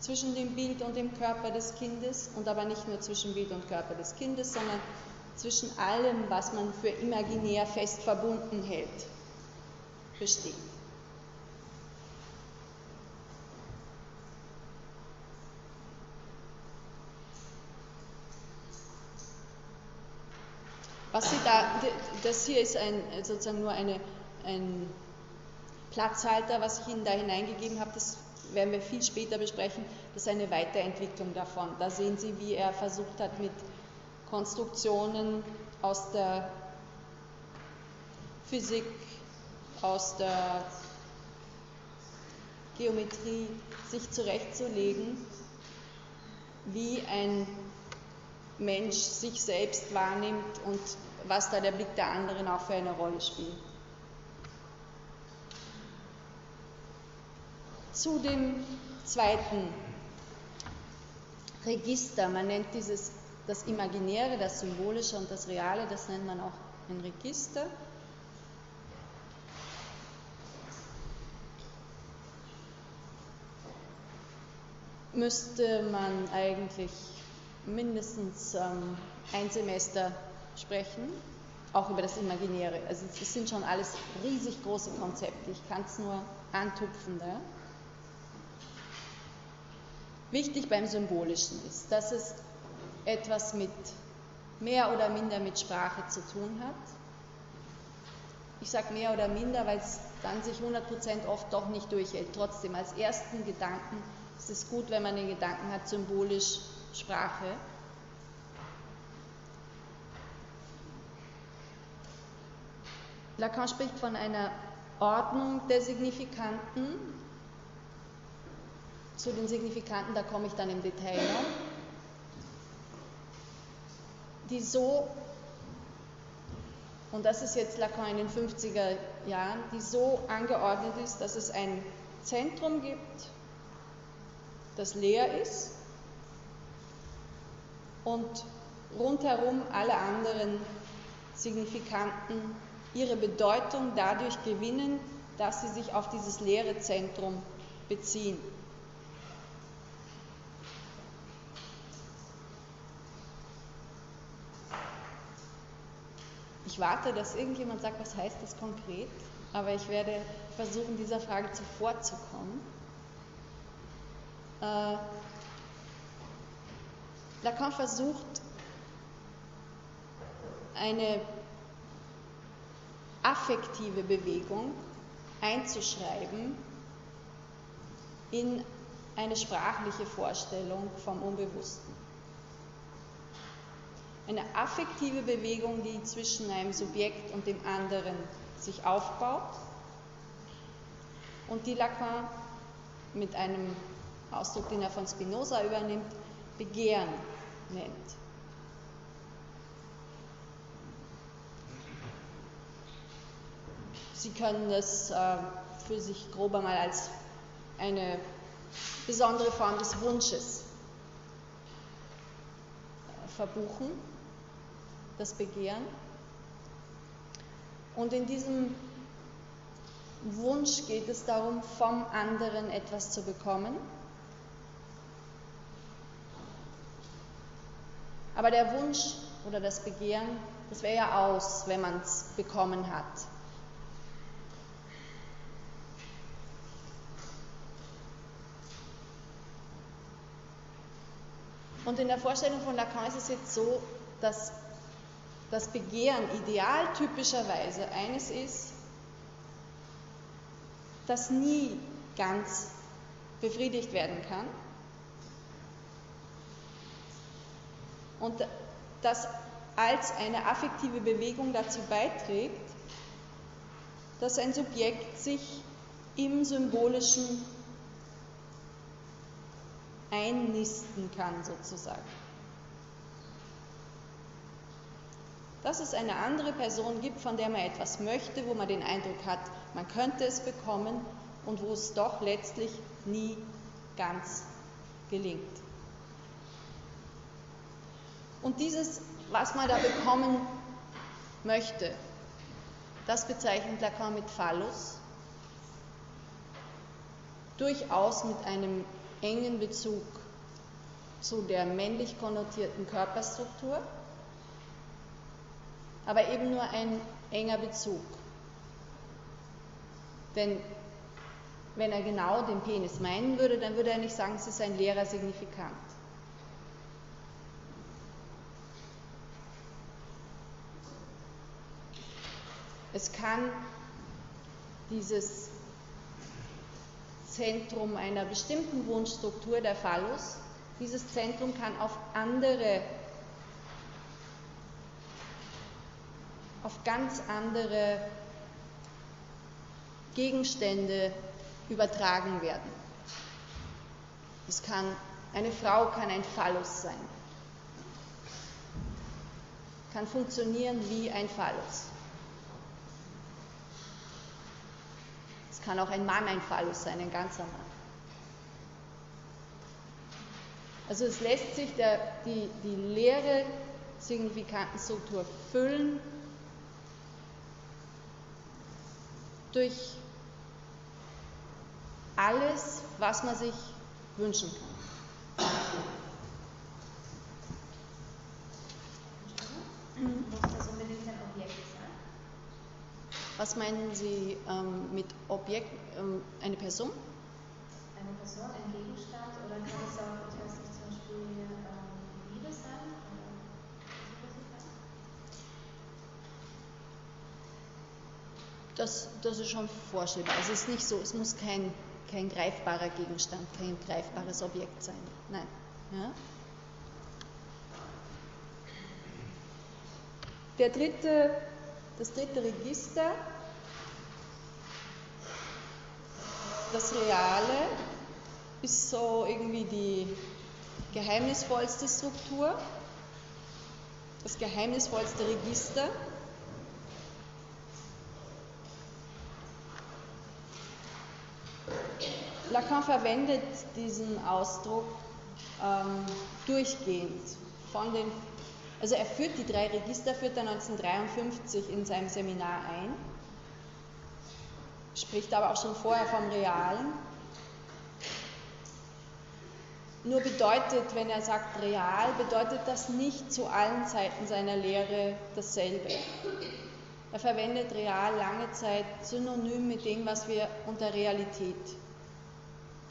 zwischen dem Bild und dem Körper des Kindes und aber nicht nur zwischen Bild und Körper des Kindes, sondern zwischen allem, was man für imaginär fest verbunden hält, besteht. Was Sie da, das hier ist ein, sozusagen nur eine, ein Platzhalter, was ich Ihnen da hineingegeben habe, das werden wir viel später besprechen, das ist eine Weiterentwicklung davon. Da sehen Sie, wie er versucht hat, mit Konstruktionen aus der Physik, aus der Geometrie sich zurechtzulegen, wie ein Mensch sich selbst wahrnimmt und was da der Blick der anderen auch für eine Rolle spielt. Zu dem zweiten Register, man nennt dieses das Imaginäre, das Symbolische und das Reale, das nennt man auch ein Register. Müsste man eigentlich mindestens ähm, ein Semester sprechen, auch über das Imaginäre. Also es sind schon alles riesig große Konzepte, ich kann es nur antupfen. Da. Wichtig beim Symbolischen ist, dass es etwas mit mehr oder minder mit Sprache zu tun hat. Ich sage mehr oder minder, weil es dann sich 100% oft doch nicht durchhält. Trotzdem, als ersten Gedanken ist es gut, wenn man den Gedanken hat, symbolisch Sprache. Lacan spricht von einer Ordnung der Signifikanten. Zu den Signifikanten, da komme ich dann im Detail noch, die so, und das ist jetzt Lacan in den 50er Jahren, die so angeordnet ist, dass es ein Zentrum gibt, das leer ist und rundherum alle anderen Signifikanten ihre Bedeutung dadurch gewinnen, dass sie sich auf dieses leere Zentrum beziehen. Ich warte, dass irgendjemand sagt, was heißt das konkret, aber ich werde versuchen, dieser Frage zuvorzukommen. Äh, Lacan versucht, eine affektive Bewegung einzuschreiben in eine sprachliche Vorstellung vom Unbewussten. Eine affektive Bewegung, die zwischen einem Subjekt und dem anderen sich aufbaut und die Lacan mit einem Ausdruck, den er von Spinoza übernimmt, Begehren nennt. Sie können das äh, für sich grob einmal als eine besondere Form des Wunsches äh, verbuchen, das Begehren. Und in diesem Wunsch geht es darum, vom anderen etwas zu bekommen. Aber der Wunsch oder das Begehren, das wäre ja aus, wenn man es bekommen hat. Und in der Vorstellung von Lacan ist es jetzt so, dass das Begehren idealtypischerweise eines ist, das nie ganz befriedigt werden kann und das als eine affektive Bewegung dazu beiträgt, dass ein Subjekt sich im Symbolischen einnisten kann, sozusagen. Dass es eine andere Person gibt, von der man etwas möchte, wo man den Eindruck hat, man könnte es bekommen und wo es doch letztlich nie ganz gelingt. Und dieses, was man da bekommen möchte, das bezeichnet Lacan mit Phallus, durchaus mit einem engen Bezug zu der männlich konnotierten Körperstruktur, aber eben nur ein enger Bezug. Denn wenn er genau den Penis meinen würde, dann würde er nicht sagen, es ist ein leerer Signifikant. Es kann dieses Zentrum einer bestimmten Wunschstruktur, der Phallus, dieses Zentrum kann auf andere, auf ganz andere Gegenstände übertragen werden. Es kann, eine Frau kann ein Phallus sein, kann funktionieren wie ein Phallus. Kann auch ein Mann ein Phallus sein, ein ganzer Mann. Also es lässt sich der, die, die leere Signifikantenstruktur füllen durch alles, was man sich wünschen kann. Muss das unbedingt ein Objekt sein? Was meinen Sie ähm, mit Objekt? Ähm, eine Person? Eine Person, ein Gegenstand oder kann es auch, ich weiß nicht, zum Beispiel ähm, Liebe sein? Das, das ist schon vorstellbar. Also es ist nicht so, es muss kein, kein greifbarer Gegenstand, kein greifbares Objekt sein. Nein. Ja? Der dritte das dritte Register, das Reale, ist so irgendwie die geheimnisvollste Struktur, das geheimnisvollste Register. Lacan verwendet diesen Ausdruck ähm, durchgehend von den also er führt die drei Register, führt er 1953 in seinem Seminar ein, spricht aber auch schon vorher vom Realen. Nur bedeutet, wenn er sagt real, bedeutet das nicht zu allen Zeiten seiner Lehre dasselbe. Er verwendet real lange Zeit synonym mit dem, was wir unter Realität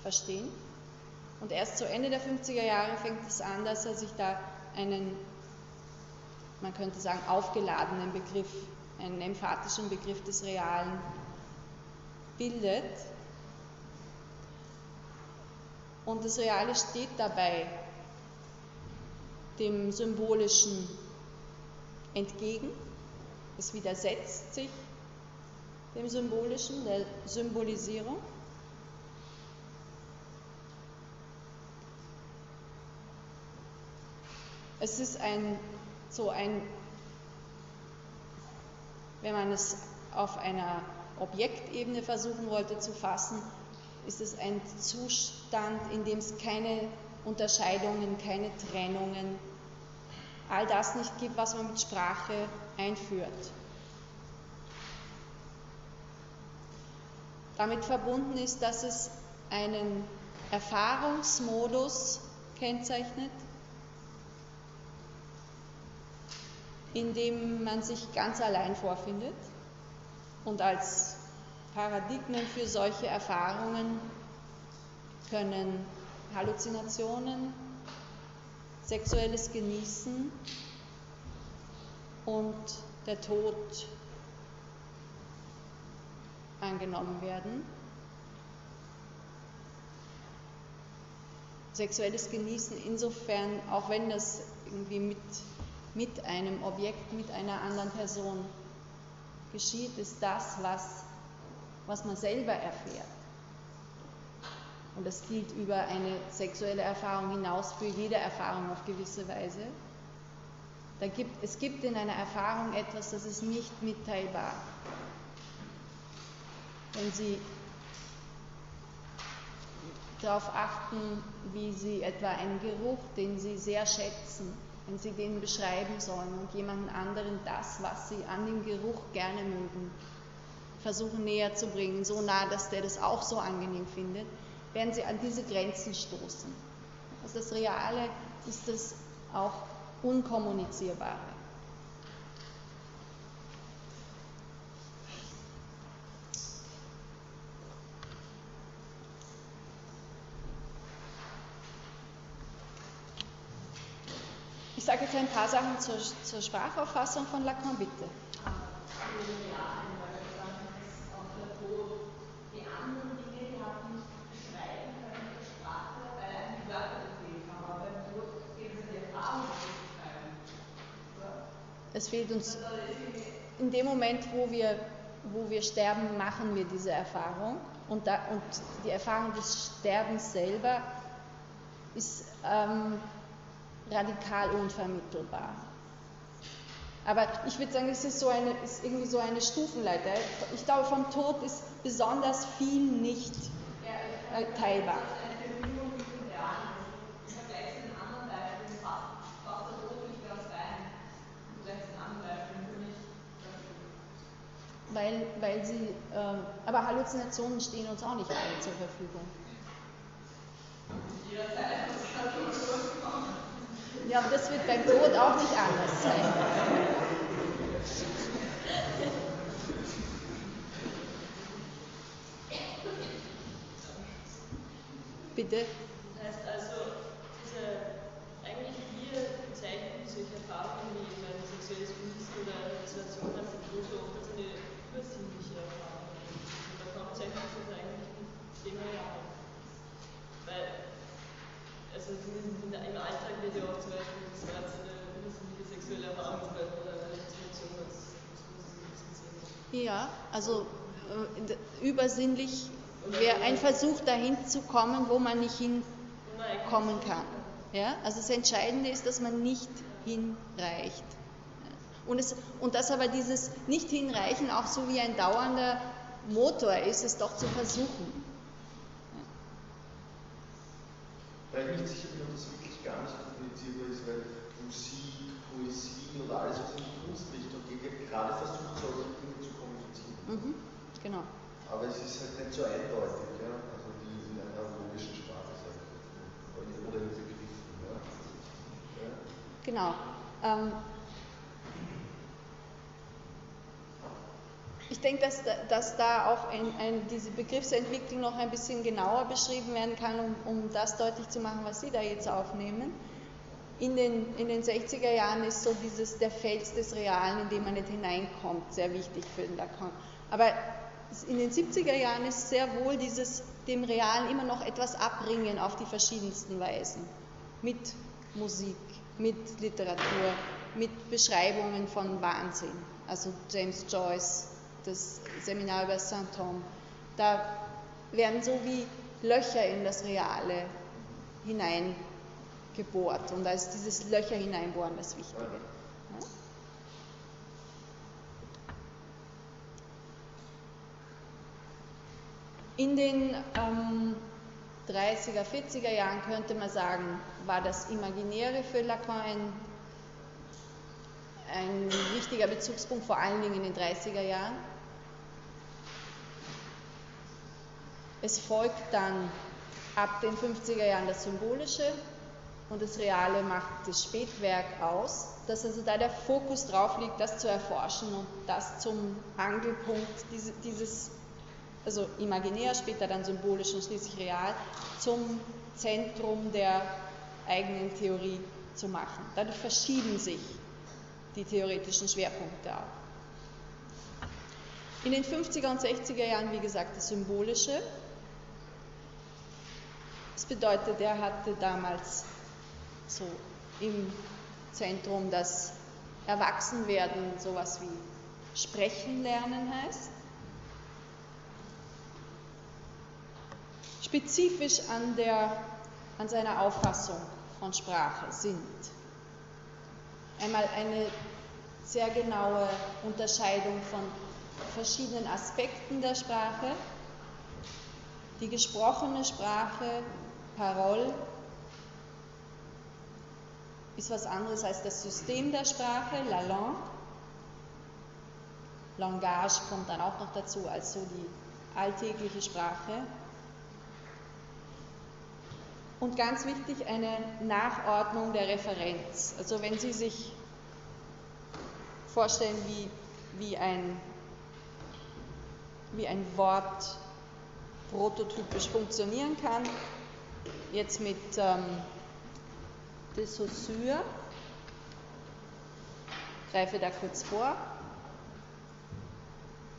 verstehen. Und erst zu Ende der 50er Jahre fängt es an, dass er sich da einen man könnte sagen, aufgeladenen Begriff, einen emphatischen Begriff des Realen bildet. Und das Reale steht dabei dem Symbolischen entgegen. Es widersetzt sich dem Symbolischen, der Symbolisierung. Es ist ein so ein, wenn man es auf einer Objektebene versuchen wollte zu fassen, ist es ein Zustand, in dem es keine Unterscheidungen, keine Trennungen, all das nicht gibt, was man mit Sprache einführt. Damit verbunden ist, dass es einen Erfahrungsmodus kennzeichnet, in dem man sich ganz allein vorfindet und als Paradigmen für solche Erfahrungen können Halluzinationen, sexuelles Genießen und der Tod angenommen werden. Sexuelles Genießen insofern, auch wenn das irgendwie mit, mit einem Objekt, mit einer anderen Person geschieht, ist das, was, was man selber erfährt. Und das gilt über eine sexuelle Erfahrung hinaus für jede Erfahrung auf gewisse Weise. Da gibt, es gibt in einer Erfahrung etwas, das ist nicht mitteilbar. Wenn Sie darauf achten, wie Sie etwa einen Geruch, den Sie sehr schätzen, wenn Sie den beschreiben sollen und jemanden anderen das, was Sie an dem Geruch gerne mögen, versuchen näher zu bringen, so nah, dass der das auch so angenehm findet, werden Sie an diese Grenzen stoßen. Also das Reale ist das auch Unkommunizierbare. Jetzt ein paar Sachen zur, zur Sprachauffassung von Lacan, bitte. Es fehlt uns in dem Moment, wo wir, wo wir sterben, machen wir diese Erfahrung. Und, da, und die Erfahrung des Sterbens selber ist ähm, radikal unvermittelbar. Aber ich würde sagen, es ist, so eine, ist irgendwie so eine Stufenleiter. Ich glaube, vom Tod ist besonders viel nicht äh, teilbar. Weil, weil sie, äh, aber Halluzinationen stehen uns auch nicht alle zur Verfügung. Jederzeit ja, aber das wird beim Tod auch nicht anders sein. Bitte? Das heißt also, diese, eigentlich wir bezeichnen solche Erfahrungen wie ein sexuelles Genießen oder Halluzination als so oft eine übersinnliche Erfahrung. Und da kommt es das eigentlich mit dem real. Weil also im Alltag wird ja auch zum Beispiel das Ganze eine übersinnliche sexuelle Erfahrung oder eine Situation als Ja, also äh, übersinnlich wäre ein Versuch dahin zu kommen, wo man nicht hinkommen kann. Ja? Also das Entscheidende ist, dass man nicht hinreicht. Und, es, und dass aber dieses Nicht-Hinreichen auch so wie ein dauernder Motor ist, es doch zu versuchen. Weil ich nicht sicher bin, ob das wirklich gar nicht kommunizierbar ist, weil Musik, Poesie und alles, was in die Kunstrichtung geht, gerade versucht, solche Dinge zu kommunizieren. Mhm, genau. Aber es ist halt nicht so eindeutig, ja? also wie in einer logischen Sprache, sage ich jetzt oder in Begriffen. Ja? Ja? Genau. Ähm, Ich denke, dass, dass da auch ein, ein, diese Begriffsentwicklung noch ein bisschen genauer beschrieben werden kann, um, um das deutlich zu machen, was Sie da jetzt aufnehmen. In den, in den 60er Jahren ist so dieses der Fels des Realen, in dem man nicht hineinkommt, sehr wichtig für den Lacan. Aber in den 70er Jahren ist sehr wohl dieses dem Realen immer noch etwas abbringen auf die verschiedensten Weisen. Mit Musik, mit Literatur, mit Beschreibungen von Wahnsinn. Also James Joyce, das Seminar über Saint-Thom. Da werden so wie Löcher in das Reale hineingebohrt. Und ist dieses Löcher hineinbohren das Wichtige. In den ähm, 30er, 40er Jahren könnte man sagen, war das Imaginäre für Lacan ein, ein wichtiger Bezugspunkt, vor allen Dingen in den 30er Jahren. Es folgt dann ab den 50er Jahren das Symbolische und das Reale macht das Spätwerk aus, dass also da der Fokus drauf liegt, das zu erforschen und das zum Angelpunkt dieses, also imaginär, später dann symbolisch und schließlich real, zum Zentrum der eigenen Theorie zu machen. Dadurch verschieben sich die theoretischen Schwerpunkte auch. In den 50er und 60er Jahren, wie gesagt, das Symbolische, das bedeutet, er hatte damals so im Zentrum das Erwachsenwerden, sowas wie Sprechen lernen heißt. Spezifisch an, der, an seiner Auffassung von Sprache sind einmal eine sehr genaue Unterscheidung von verschiedenen Aspekten der Sprache, die gesprochene Sprache Parole ist was anderes als das System der Sprache, la langue. Langage kommt dann auch noch dazu als so die alltägliche Sprache. Und ganz wichtig, eine Nachordnung der Referenz. Also wenn Sie sich vorstellen, wie, wie, ein, wie ein Wort prototypisch funktionieren kann, jetzt mit ähm, de Saussure. Greife da kurz vor.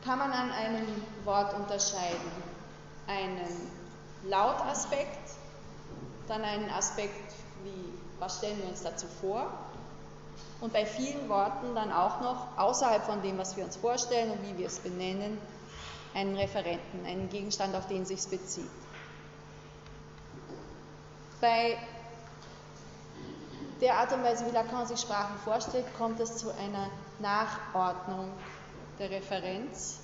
Kann man an einem Wort unterscheiden einen Lautaspekt, dann einen Aspekt wie, was stellen wir uns dazu vor? Und bei vielen Worten dann auch noch, außerhalb von dem, was wir uns vorstellen und wie wir es benennen, einen Referenten, einen Gegenstand, auf den es sich bezieht. Bei der Art und Weise, wie Lacan sich Sprachen vorstellt, kommt es zu einer Nachordnung der Referenz,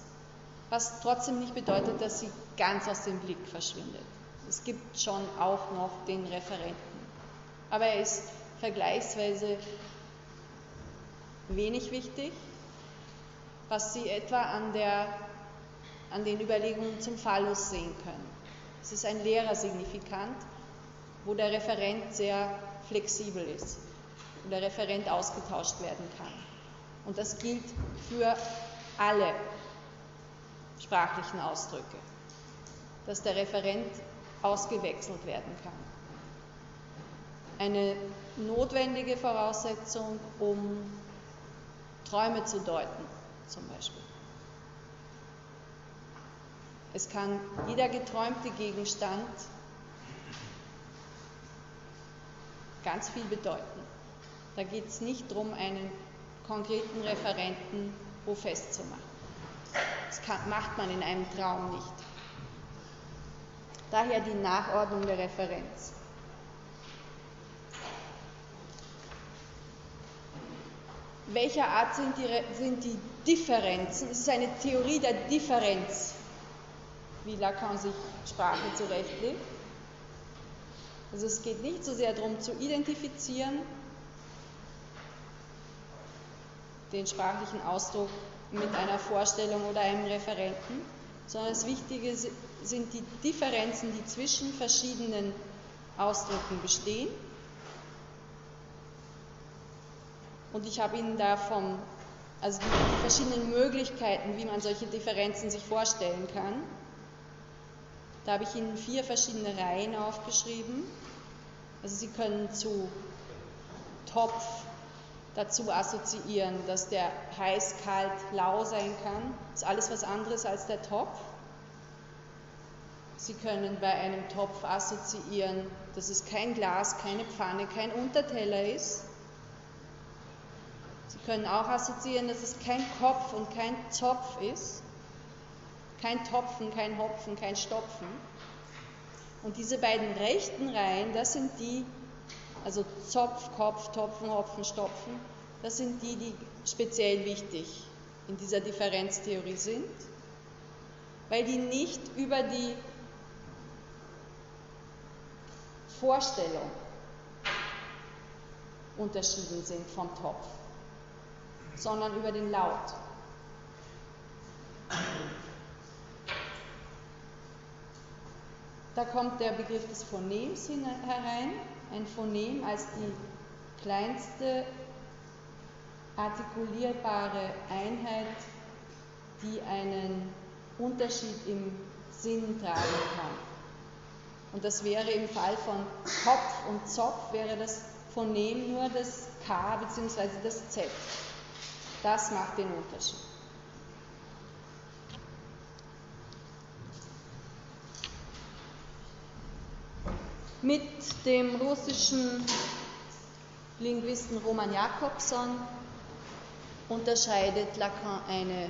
was trotzdem nicht bedeutet, dass sie ganz aus dem Blick verschwindet. Es gibt schon auch noch den Referenten, aber er ist vergleichsweise wenig wichtig, was Sie etwa an, der, an den Überlegungen zum Phallus sehen können. Es ist ein leerer Signifikant, wo der Referent sehr flexibel ist, wo der Referent ausgetauscht werden kann. Und das gilt für alle sprachlichen Ausdrücke, dass der Referent ausgewechselt werden kann. Eine notwendige Voraussetzung, um Träume zu deuten, zum Beispiel. Es kann jeder geträumte Gegenstand ganz viel bedeuten. Da geht es nicht darum, einen konkreten Referenten wo festzumachen. Das kann, macht man in einem Traum nicht. Daher die Nachordnung der Referenz. Welcher Art sind die, sind die Differenzen? Es ist eine Theorie der Differenz, wie Lacan sich Sprache zurechtlegt. Also es geht nicht so sehr darum zu identifizieren, den sprachlichen Ausdruck mit einer Vorstellung oder einem Referenten, sondern das Wichtige sind die Differenzen, die zwischen verschiedenen Ausdrücken bestehen. Und ich habe Ihnen davon, also die verschiedenen Möglichkeiten, wie man solche Differenzen sich vorstellen kann, da habe ich Ihnen vier verschiedene Reihen aufgeschrieben. Also Sie können zu Topf dazu assoziieren, dass der heiß, kalt, lau sein kann. Das ist alles was anderes als der Topf. Sie können bei einem Topf assoziieren, dass es kein Glas, keine Pfanne, kein Unterteller ist. Sie können auch assoziieren, dass es kein Kopf und kein Zopf ist. Kein Topfen, kein Hopfen, kein Stopfen. Und diese beiden rechten Reihen, das sind die, also Zopf, Kopf, Topfen, Hopfen, Stopfen, das sind die, die speziell wichtig in dieser Differenztheorie sind. weil die nicht über die Vorstellung unterschieden sind vom Topf, sondern über den Laut. Da kommt der Begriff des Phonems herein, ein Phonem als die kleinste artikulierbare Einheit, die einen Unterschied im Sinn tragen kann. Und das wäre im Fall von Kopf und Zopf, wäre das Phonem nur das K bzw. das Z. Das macht den Unterschied. Mit dem russischen Linguisten Roman Jakobson unterscheidet Lacan eine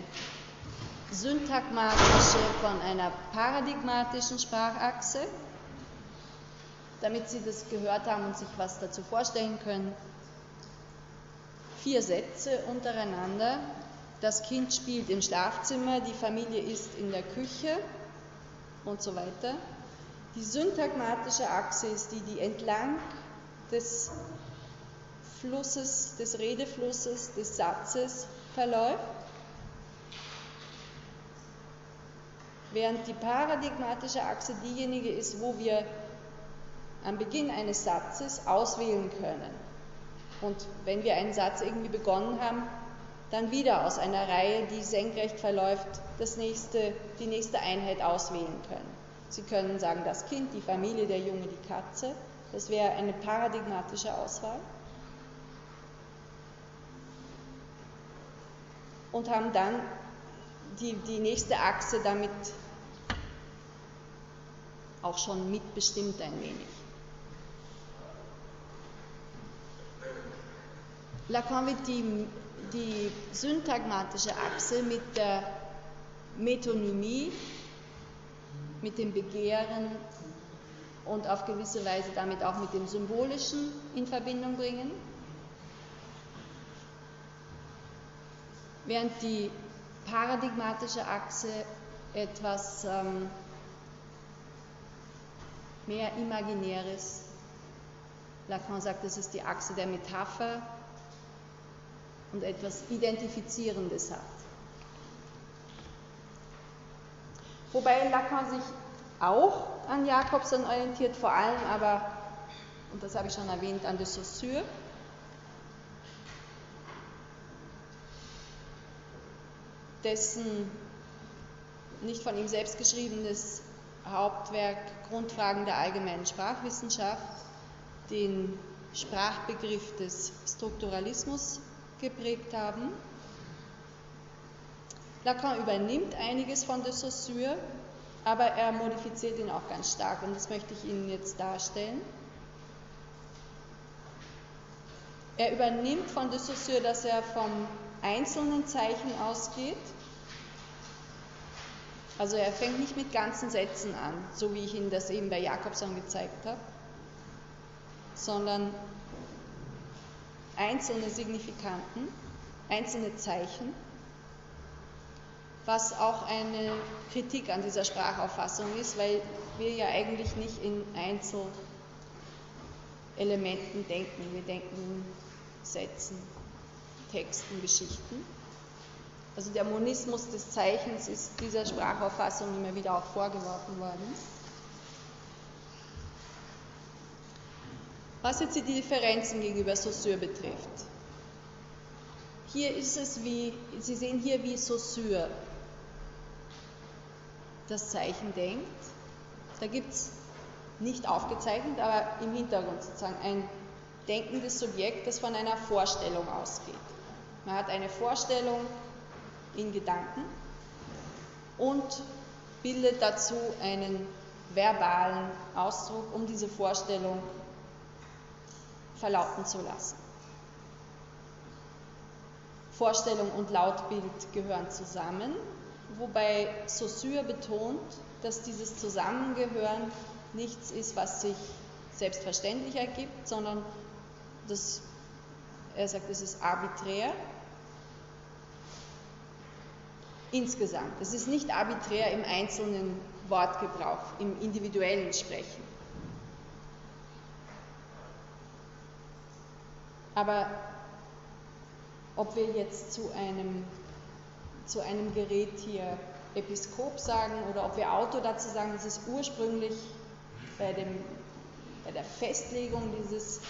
syntagmatische von einer paradigmatischen Sprachachse. Damit Sie das gehört haben und sich was dazu vorstellen können, vier Sätze untereinander. Das Kind spielt im Schlafzimmer, die Familie ist in der Küche und so weiter. Die syntagmatische Achse ist die, die entlang des Flusses, des Redeflusses, des Satzes verläuft, während die paradigmatische Achse diejenige ist, wo wir am Beginn eines Satzes auswählen können. Und wenn wir einen Satz irgendwie begonnen haben, dann wieder aus einer Reihe, die senkrecht verläuft, das nächste, die nächste Einheit auswählen können. Sie können sagen, das Kind, die Familie, der Junge, die Katze. Das wäre eine paradigmatische Auswahl. Und haben dann die, die nächste Achse damit auch schon mitbestimmt ein wenig. Lacan wird die, die syntagmatische Achse mit der Metonymie, mit dem Begehren und auf gewisse Weise damit auch mit dem Symbolischen in Verbindung bringen. Während die paradigmatische Achse etwas ähm, mehr Imaginäres, Lacan sagt, es ist die Achse der Metapher und etwas Identifizierendes hat. Wobei Lacan sich auch an Jakobson orientiert, vor allem aber, und das habe ich schon erwähnt, an de Saussure. dessen nicht von ihm selbst geschriebenes Hauptwerk Grundfragen der allgemeinen Sprachwissenschaft den Sprachbegriff des Strukturalismus geprägt haben. Lacan übernimmt einiges von de Saussure, aber er modifiziert ihn auch ganz stark und das möchte ich Ihnen jetzt darstellen. Er übernimmt von de Saussure, dass er vom einzelnen Zeichen ausgeht. Also er fängt nicht mit ganzen Sätzen an, so wie ich Ihnen das eben bei Jakobson gezeigt habe, sondern einzelne Signifikanten, einzelne Zeichen, was auch eine Kritik an dieser Sprachauffassung ist, weil wir ja eigentlich nicht in Einzelelementen denken. Wir denken in Sätzen, Texten, Geschichten. Also der Monismus des Zeichens ist dieser Sprachauffassung immer wieder auch vorgeworfen worden. Was jetzt die Differenzen gegenüber Saussure betrifft. Hier ist es wie, Sie sehen hier wie Saussure das Zeichen denkt. Da gibt es nicht aufgezeichnet, aber im Hintergrund sozusagen ein denkendes Subjekt, das von einer Vorstellung ausgeht. Man hat eine Vorstellung in Gedanken und bildet dazu einen verbalen Ausdruck, um diese Vorstellung verlauten zu lassen. Vorstellung und Lautbild gehören zusammen, wobei Saussure betont, dass dieses Zusammengehören nichts ist, was sich selbstverständlich ergibt, sondern das, er sagt, es ist arbiträr. insgesamt. Es ist nicht arbiträr im einzelnen Wortgebrauch, im individuellen Sprechen. Aber ob wir jetzt zu einem, zu einem Gerät hier Episkop sagen oder ob wir Auto dazu sagen, das ist ursprünglich bei, dem, bei der Festlegung dieses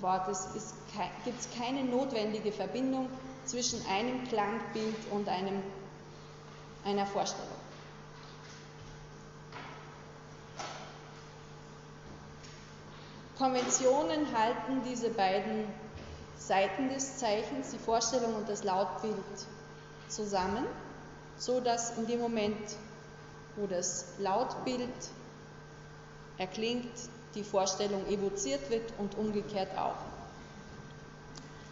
Wortes gibt es keine notwendige Verbindung zwischen einem Klangbild und einem, einer Vorstellung. Konventionen halten diese beiden Seiten des Zeichens, die Vorstellung und das Lautbild, zusammen, so dass in dem Moment, wo das Lautbild erklingt, die Vorstellung evoziert wird und umgekehrt auch.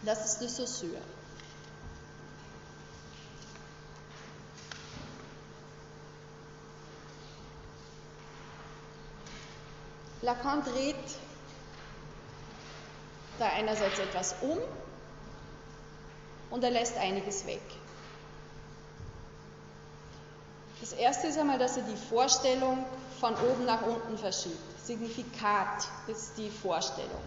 Das ist de Saussure. Lacan dreht da einerseits etwas um und er lässt einiges weg. Das erste ist einmal, dass er die Vorstellung von oben nach unten verschiebt. Signifikat ist die Vorstellung,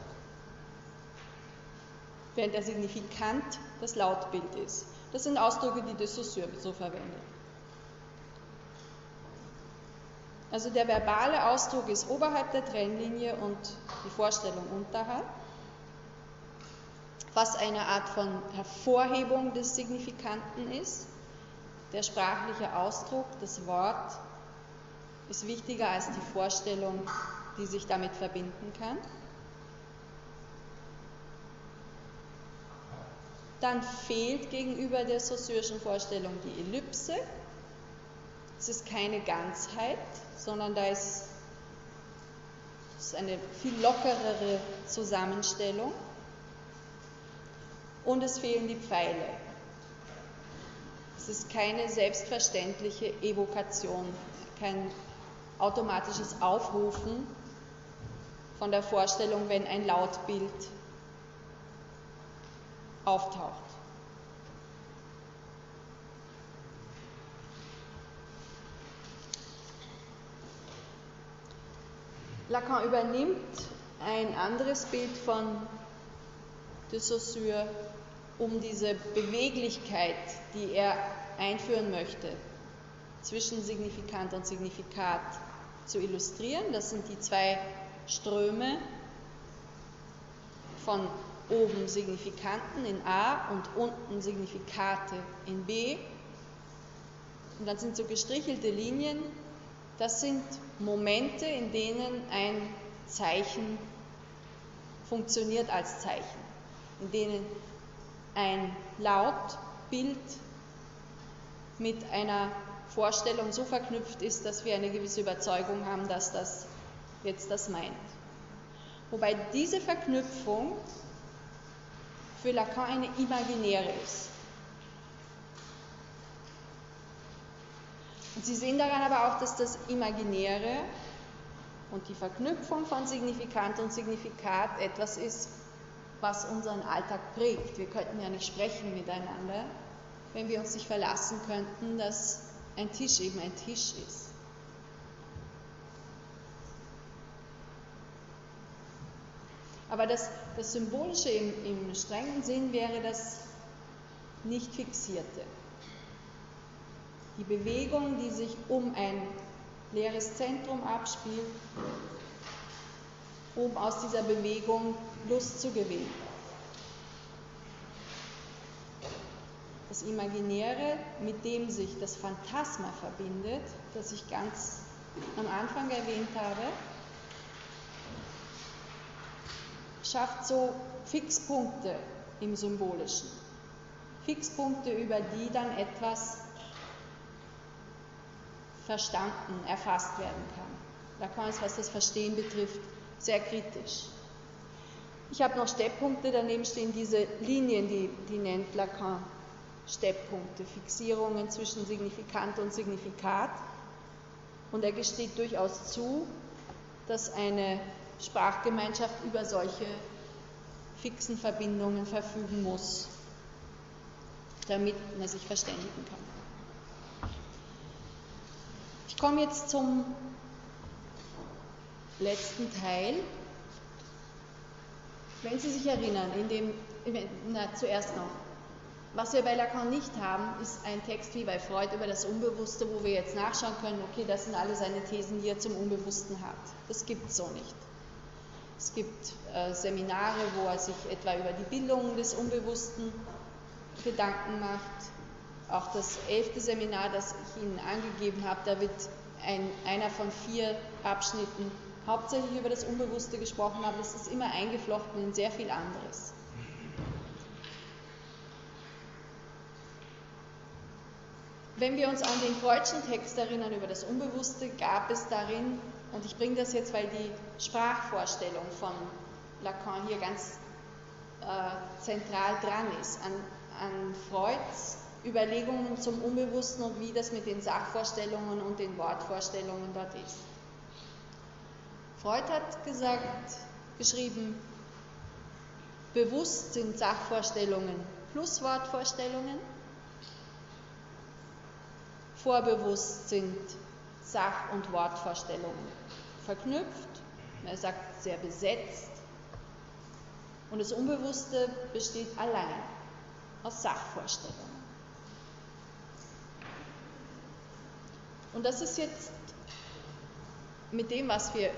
während der Signifikant das Lautbild ist. Das sind Ausdrücke, die de Saussure so verwendet. Also der verbale Ausdruck ist oberhalb der Trennlinie und die Vorstellung unterhalb, was eine Art von Hervorhebung des Signifikanten ist. Der sprachliche Ausdruck, das Wort, ist wichtiger als die Vorstellung, die sich damit verbinden kann. Dann fehlt gegenüber der saussürischen Vorstellung die Ellipse. Es ist keine Ganzheit, sondern da ist, ist eine viel lockerere Zusammenstellung. Und es fehlen die Pfeile. Es ist keine selbstverständliche Evokation, kein automatisches Aufrufen von der Vorstellung, wenn ein Lautbild auftaucht. Lacan übernimmt ein anderes Bild von de Saussure um diese Beweglichkeit, die er einführen möchte, zwischen Signifikant und Signifikat zu illustrieren. Das sind die zwei Ströme von oben Signifikanten in A und unten Signifikate in B. Und dann sind so gestrichelte Linien. Das sind Momente, in denen ein Zeichen funktioniert als Zeichen, in denen ein Lautbild mit einer Vorstellung so verknüpft ist, dass wir eine gewisse Überzeugung haben, dass das jetzt das meint. Wobei diese Verknüpfung für Lacan eine imaginäre ist. Und Sie sehen daran aber auch, dass das Imaginäre und die Verknüpfung von Signifikant und Signifikat etwas ist, was unseren Alltag prägt. Wir könnten ja nicht sprechen miteinander, wenn wir uns nicht verlassen könnten, dass ein Tisch eben ein Tisch ist. Aber das, das Symbolische im, im strengen Sinn wäre das nicht fixierte. Die Bewegung, die sich um ein leeres Zentrum abspielt, um aus dieser Bewegung Lust zu gewinnen. Das Imaginäre, mit dem sich das Phantasma verbindet, das ich ganz am Anfang erwähnt habe, schafft so Fixpunkte im Symbolischen. Fixpunkte, über die dann etwas verstanden, erfasst werden kann. Lacan ist, was das Verstehen betrifft, sehr kritisch. Ich habe noch Stepppunkte, daneben stehen diese Linien, die, die nennt Lacan Stepppunkte, Fixierungen zwischen Signifikant und Signifikat. Und er gesteht durchaus zu, dass eine Sprachgemeinschaft über solche fixen Verbindungen verfügen muss. damit man sich verständigen kann. Ich komme jetzt zum letzten Teil. Wenn Sie sich erinnern, in dem, na, zuerst noch, was wir bei Lacan nicht haben, ist ein Text wie bei Freud über das Unbewusste, wo wir jetzt nachschauen können, okay, das sind alle seine Thesen, die er zum Unbewussten hat. Das gibt es so nicht. Es gibt äh, Seminare, wo er sich etwa über die Bildung des Unbewussten Gedanken macht. Auch das elfte Seminar, das ich Ihnen angegeben habe, da wird ein, einer von vier Abschnitten hauptsächlich über das Unbewusste gesprochen, aber es ist immer eingeflochten in sehr viel anderes. Wenn wir uns an den Freudschen Text erinnern über das Unbewusste, gab es darin, und ich bringe das jetzt, weil die Sprachvorstellung von Lacan hier ganz äh, zentral dran ist, an, an Freuds Überlegungen zum Unbewussten und wie das mit den Sachvorstellungen und den Wortvorstellungen dort ist. Freud hat gesagt, geschrieben, bewusst sind Sachvorstellungen plus Wortvorstellungen, vorbewusst sind Sach- und Wortvorstellungen verknüpft, er sagt sehr besetzt, und das Unbewusste besteht allein aus Sachvorstellungen. Und das ist jetzt mit dem, was wir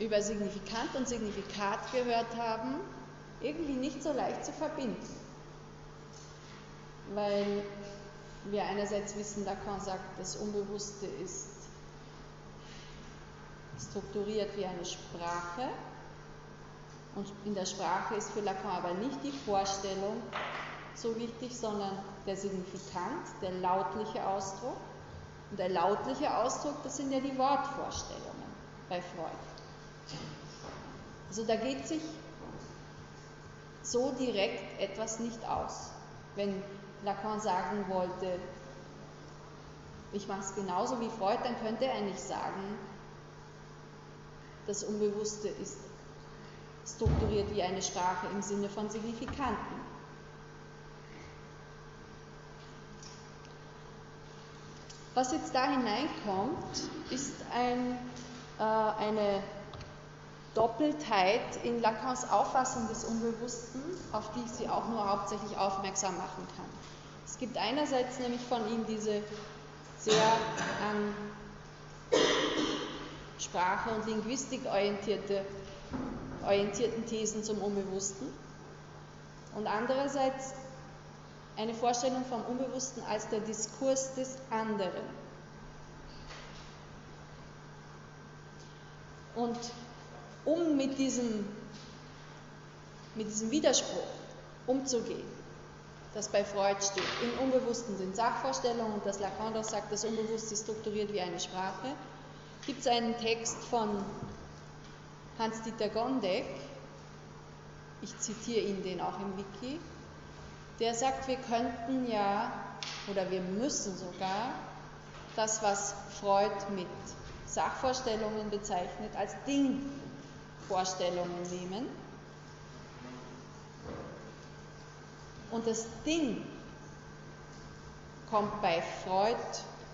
über Signifikant und Signifikat gehört haben, irgendwie nicht so leicht zu verbinden. Weil wir einerseits wissen, Lacan sagt, das Unbewusste ist strukturiert wie eine Sprache. Und in der Sprache ist für Lacan aber nicht die Vorstellung so wichtig, sondern der Signifikant, der lautliche Ausdruck. Und der lautliche Ausdruck, das sind ja die Wortvorstellungen bei Freud. Also da geht sich so direkt etwas nicht aus. Wenn Lacan sagen wollte, ich mache es genauso wie Freud, dann könnte er nicht sagen, das Unbewusste ist strukturiert wie eine Sprache im Sinne von Signifikanten. Was jetzt da hineinkommt, ist ein, äh, eine Doppeltheit in Lacans Auffassung des Unbewussten, auf die ich Sie auch nur hauptsächlich aufmerksam machen kann. Es gibt einerseits nämlich von ihm diese sehr an Sprache und Linguistik orientierte, orientierten Thesen zum Unbewussten und andererseits eine Vorstellung vom Unbewussten als der Diskurs des anderen. Und um mit diesem, mit diesem Widerspruch umzugehen, das bei Freud steht, im Unbewussten sind Sachvorstellungen und das Lacan doch sagt, das Unbewusste ist strukturiert wie eine Sprache, gibt es einen Text von Hans-Dieter Gondek, ich zitiere ihn den auch im Wiki, der sagt, wir könnten ja oder wir müssen sogar das, was Freud mit Sachvorstellungen bezeichnet, als Ding Vorstellungen nehmen. Und das Ding kommt bei Freud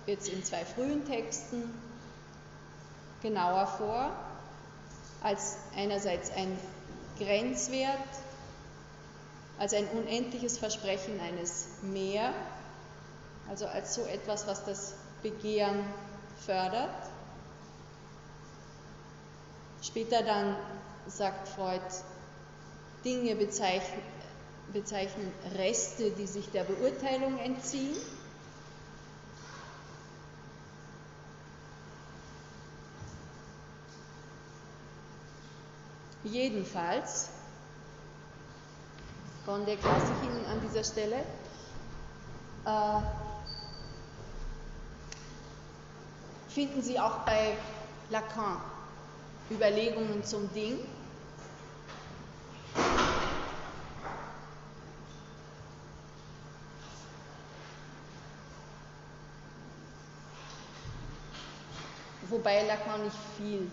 jetzt in zwei frühen Texten genauer vor, als einerseits ein Grenzwert, als ein unendliches Versprechen eines Mehr, also als so etwas, was das Begehren fördert. Später dann sagt Freud, Dinge bezeichnen, bezeichnen Reste, die sich der Beurteilung entziehen. Jedenfalls, Gondek lasse ich Ihnen an dieser Stelle, äh, finden Sie auch bei Lacan Überlegungen zum Ding. Wobei Lacan nicht viel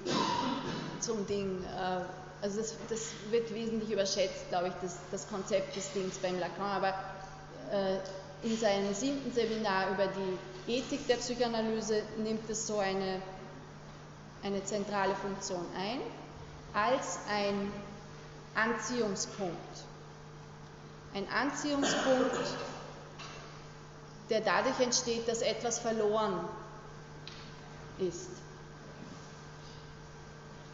zum Ding, äh, also das, das, wird wesentlich überschätzt, glaube ich, das, das, Konzept des Dings beim Lacan, aber äh, in seinem siebten Seminar über die Ethik der Psychoanalyse nimmt es so eine, eine zentrale Funktion ein, als ein Anziehungspunkt. Ein Anziehungspunkt, der dadurch entsteht, dass etwas verloren ist.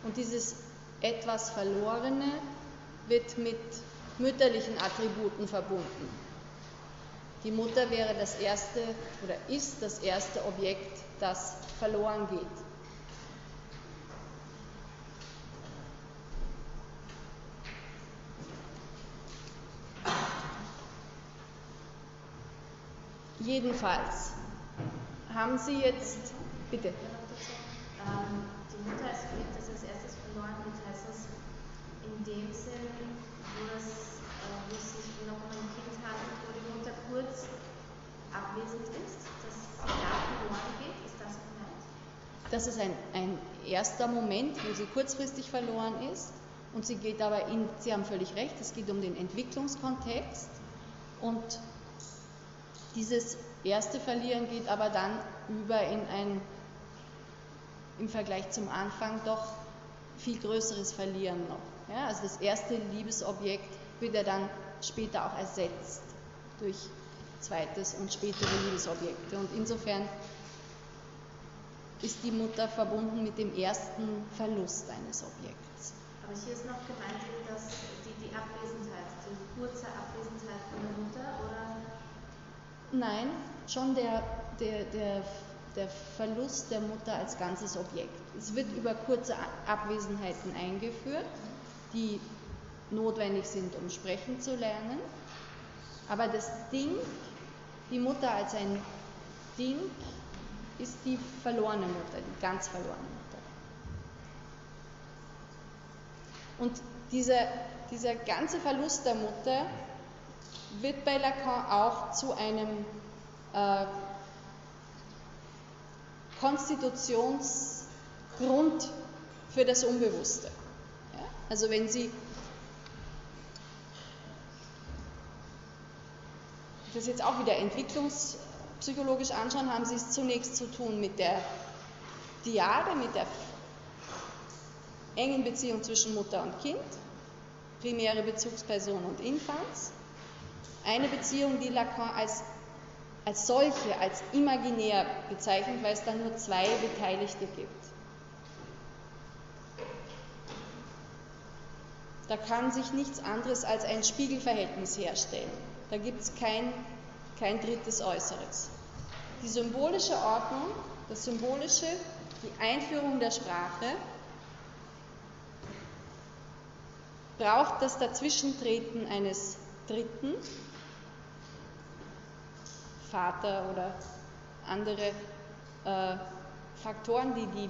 Und dieses etwas Verlorene wird mit mütterlichen Attributen verbunden. Die Mutter wäre das erste oder ist das erste Objekt, das verloren geht. Jedenfalls haben Sie jetzt, bitte. Ähm, die Mutter als Kind, das als erstes verloren geht, heißt das in dem Sinn, wo es, äh, wo es sich noch um ein Kind handelt, wo die Mutter kurz abwesend ist, dass sie da verloren geht, ist das gemeint? Das ist ein, ein erster Moment, wo sie kurzfristig verloren ist. Und sie geht aber in, Sie haben völlig recht, es geht um den Entwicklungskontext. Und dieses erste Verlieren geht aber dann über in ein im Vergleich zum Anfang doch viel größeres Verlieren noch. Ja, also das erste Liebesobjekt wird ja dann später auch ersetzt durch zweites und spätere Liebesobjekte. Und insofern ist die Mutter verbunden mit dem ersten Verlust eines Objekts. Aber hier ist noch gemeint, dass die, die Abwesenheit, die kurze Abwesenheit von der Mutter, oder? Nein, schon der, der, der, der Verlust der Mutter als ganzes Objekt. Es wird über kurze Abwesenheiten eingeführt, die notwendig sind, um sprechen zu lernen. Aber das Ding, die Mutter als ein Ding, ist die verlorene Mutter, die ganz verlorene Mutter. Und dieser, dieser ganze Verlust der Mutter wird bei Lacan auch zu einem äh, Konstitutionsgrund für das Unbewusste. Ja? Also wenn Sie das jetzt auch wieder entwicklungspsychologisch anschauen, haben Sie es zunächst zu tun mit der Diade, mit der engen Beziehung zwischen Mutter und Kind, primäre Bezugsperson und Infanz. Eine Beziehung, die Lacan als, als solche, als imaginär bezeichnet, weil es dann nur zwei Beteiligte gibt. Da kann sich nichts anderes als ein Spiegelverhältnis herstellen. Da gibt es kein, kein drittes Äußeres. Die symbolische Ordnung, das Symbolische, die Einführung der Sprache braucht das Dazwischentreten eines Dritten, Vater oder andere äh, Faktoren, die die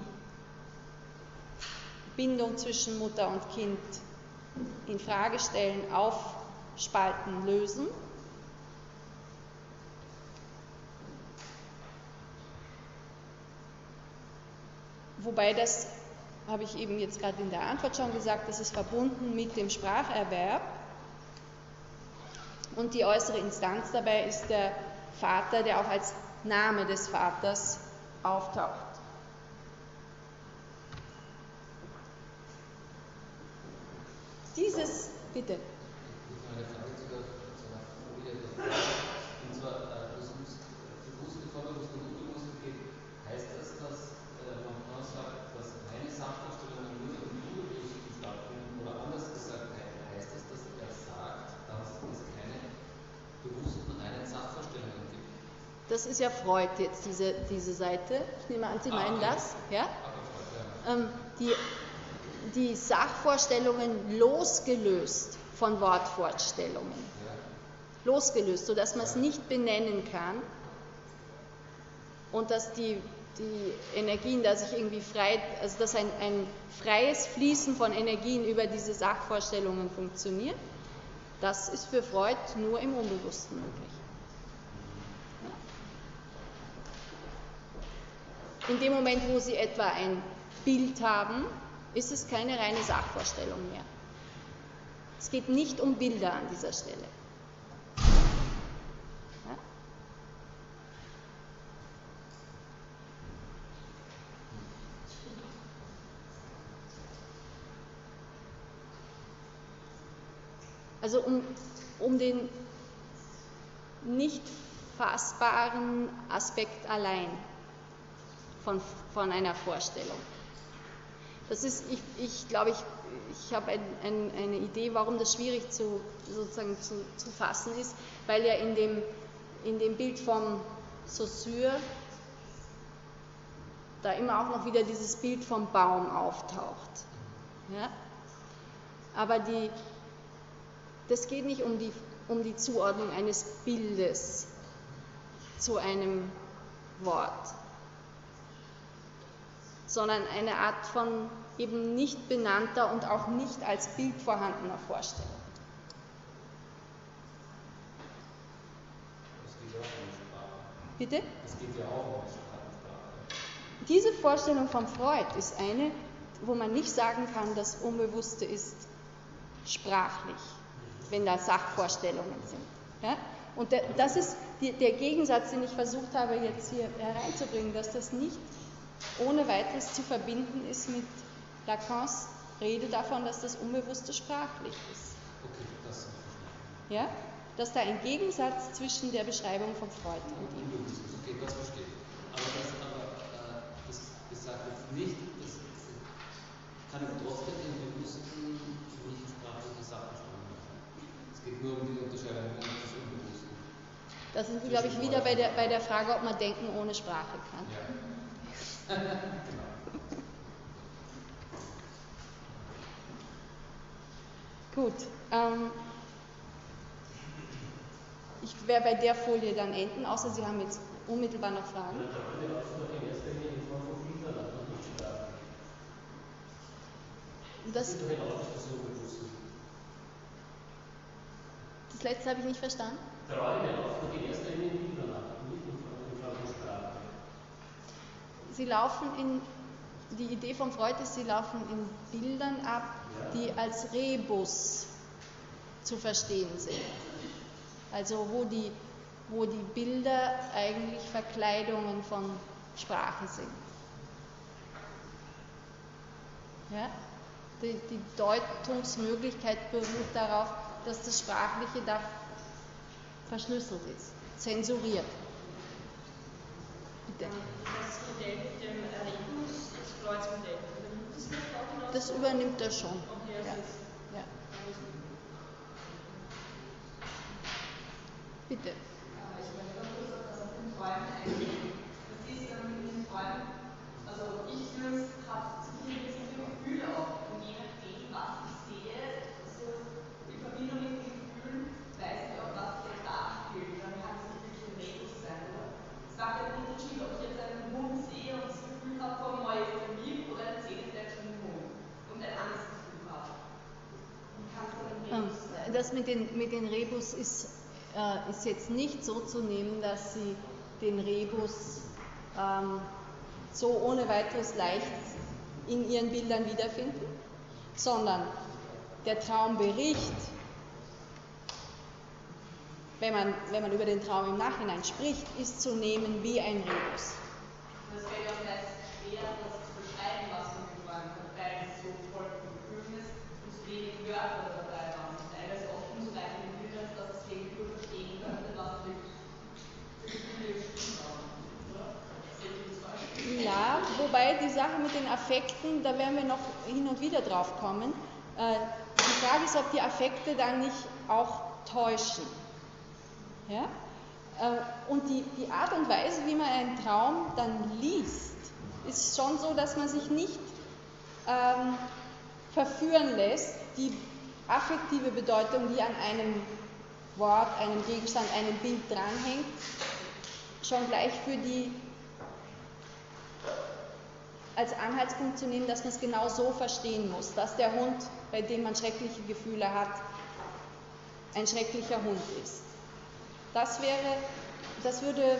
Bindung zwischen Mutter und Kind in Frage stellen, aufspalten, lösen. Wobei das, habe ich eben jetzt gerade in der Antwort schon gesagt, das ist verbunden mit dem Spracherwerb. Und die äußere Instanz dabei ist der Vater, der auch als Name des Vaters auftaucht. Dieses, bitte. Eine Frage zu der, zu der Folie davor. Und zwar, äh, das muss bewusst Vordergrund und Unterbewusst geht. Heißt das, dass äh, man kann sagt, dass reine Sachvorstellungen nur im Unbewussten stattfinden? Oder anders gesagt, heißt das, dass er sagt, dass es keine bewussten reinen Sachvorstellungen gibt? Das ist ja Freud jetzt, diese, diese Seite. Ich nehme an, Sie Ah, meinen das. Ja? Ähm, die, die Sachvorstellungen losgelöst von Wortvorstellungen. Losgelöst, sodass man es nicht benennen kann und dass die, die Energien da sich irgendwie frei, also dass ein, ein freies Fließen von Energien über diese Sachvorstellungen funktioniert, das ist für Freud nur im Unbewussten möglich. In dem Moment, wo Sie etwa ein Bild haben, ist es keine reine Sachvorstellung mehr. Es geht nicht um Bilder an dieser Stelle. Also um, um den nicht fassbaren Aspekt allein von, von einer Vorstellung. Das ist, ich, ich glaube, ich, ich habe ein, ein, eine Idee, warum das schwierig zu, sozusagen zu, zu fassen ist, weil ja in dem, in dem Bild vom Saussure da immer auch noch wieder dieses Bild vom Baum auftaucht. Ja? Aber die, das geht nicht um die, um die Zuordnung eines Bildes zu einem Wort, sondern eine Art von eben nicht benannter und auch nicht als Bild vorhandener Vorstellung. Das geht ja auch um Sprache. Bitte? Das geht ja auch um Sprache. Diese Vorstellung von Freud ist eine, wo man nicht sagen kann, das Unbewusste ist sprachlich, wenn da Sachvorstellungen sind. Ja? Und das ist der Gegensatz, den ich versucht habe jetzt hier hereinzubringen, dass das nicht ohne weiteres zu verbinden ist mit Lacans Rede davon, dass das Unbewusste sprachlich ist. Okay, das Ja? Dass da ein Gegensatz zwischen der Beschreibung von Freud und ihm. Unbewusst. Okay, das verstehe ich. Aber das, aber, äh, das besagt jetzt nicht, dass kann ich trotzdem den bewussten, nicht sprachliche Sachverständigen machen. Es geht nur um die Unterscheidung des Unbewussten. Da sind wir, glaube ich, wieder bei der, bei der Frage, ob man Denken ohne Sprache kann. Ja. Genau. Gut. Ähm, ich werde bei der Folie dann enden, außer Sie haben jetzt unmittelbar noch Fragen. Das, das letzte habe ich nicht verstanden. Sie laufen in, die Idee von Freud ist, sie laufen in Bildern ab, die als Rebus zu verstehen sind. Also wo die, wo die Bilder eigentlich Verkleidungen von Sprache sind. Ja? Die, die Deutungsmöglichkeit beruht darauf, dass das Sprachliche da verschlüsselt ist, zensuriert. Bitte. Das Modell mit dem Rebus ist Freuds Modell. Übernimmt das Das übernimmt er schon. Okay, also Ja. Ja. Bitte. Ich möchte noch kurz etwas auf den Träumen eingehen. Das ist ähm, in den Träumen, also ich habe so viele Gefühle auch. Und je nachdem, was ich sehe, so in Verbindung mit den Gefühlen, weiß ich auch, was sich darstellt. Dann kann es nicht wirklich ein Rebus sein, oder? Es macht ja einen Unterschied, ob ich jetzt einen Hund sehe und das Gefühl habe, komm mal, jetzt ein Lieb oder eine zähnefletschende Hund. Und ein anderes Gefühl habe. Wie kann es dann ein Ähm, Rebus sein? Das mit den, mit den Rebus ist, äh, ist jetzt nicht so zu nehmen, dass Sie den Rebus ähm, so ohne weiteres leicht in Ihren Bildern wiederfinden, sondern der Traumbericht, wenn man, wenn man über den Traum im Nachhinein spricht, ist zu nehmen wie ein Rebus. Und es fällt ja auch meist schwer, das zu beschreiben, was man geträumt hat, weil es so voll von Gefühlen ist und so wenig Wörter dabei waren. Und teilweise oft unzureichend in Bildern, dass das Gegenüber verstehen könnte, was wirklich für Gefühle geschrieben waren. Oder? Seht ihr das falsch? Ja, wobei die Sache mit den Affekten, da werden wir noch hin und wieder drauf kommen. Äh, die Frage ist, ob die Affekte dann nicht auch täuschen. Ja? Äh, und die, die Art und Weise, wie man einen Traum dann liest, ist schon so, dass man sich nicht ähm, verführen lässt, die affektive Bedeutung, die an einem Wort, einem Gegenstand, einem Bild dranhängt, schon gleich für die als Anhaltspunkt zu nehmen, dass man es genau so verstehen muss, dass der Hund, bei dem man schreckliche Gefühle hat, ein schrecklicher Hund ist. Das wäre, das würde äh,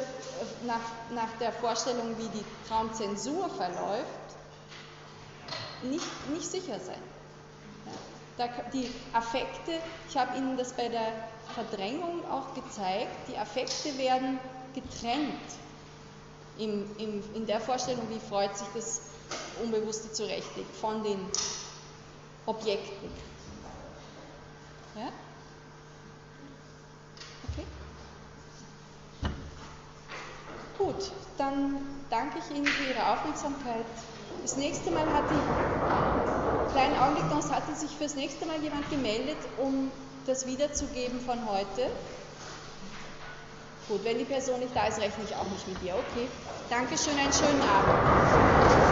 nach, nach der Vorstellung, wie die Traumzensur verläuft, nicht, nicht sicher sein. Da, die Affekte, ich habe Ihnen das bei der Verdrängung auch gezeigt, die Affekte werden getrennt im, im, in der Vorstellung, wie Freud sich das Unbewusste zurechtlegt, von den Objekten. Ja? Okay. Gut, dann danke ich Ihnen für Ihre Aufmerksamkeit. Das nächste Mal hat die, kleinen Augenblick, sonst hatte sich fürs nächste Mal jemand gemeldet, um das wiederzugeben von heute. Gut, wenn die Person nicht da ist, rechne ich auch nicht mit dir. Okay. Dankeschön, einen schönen Abend.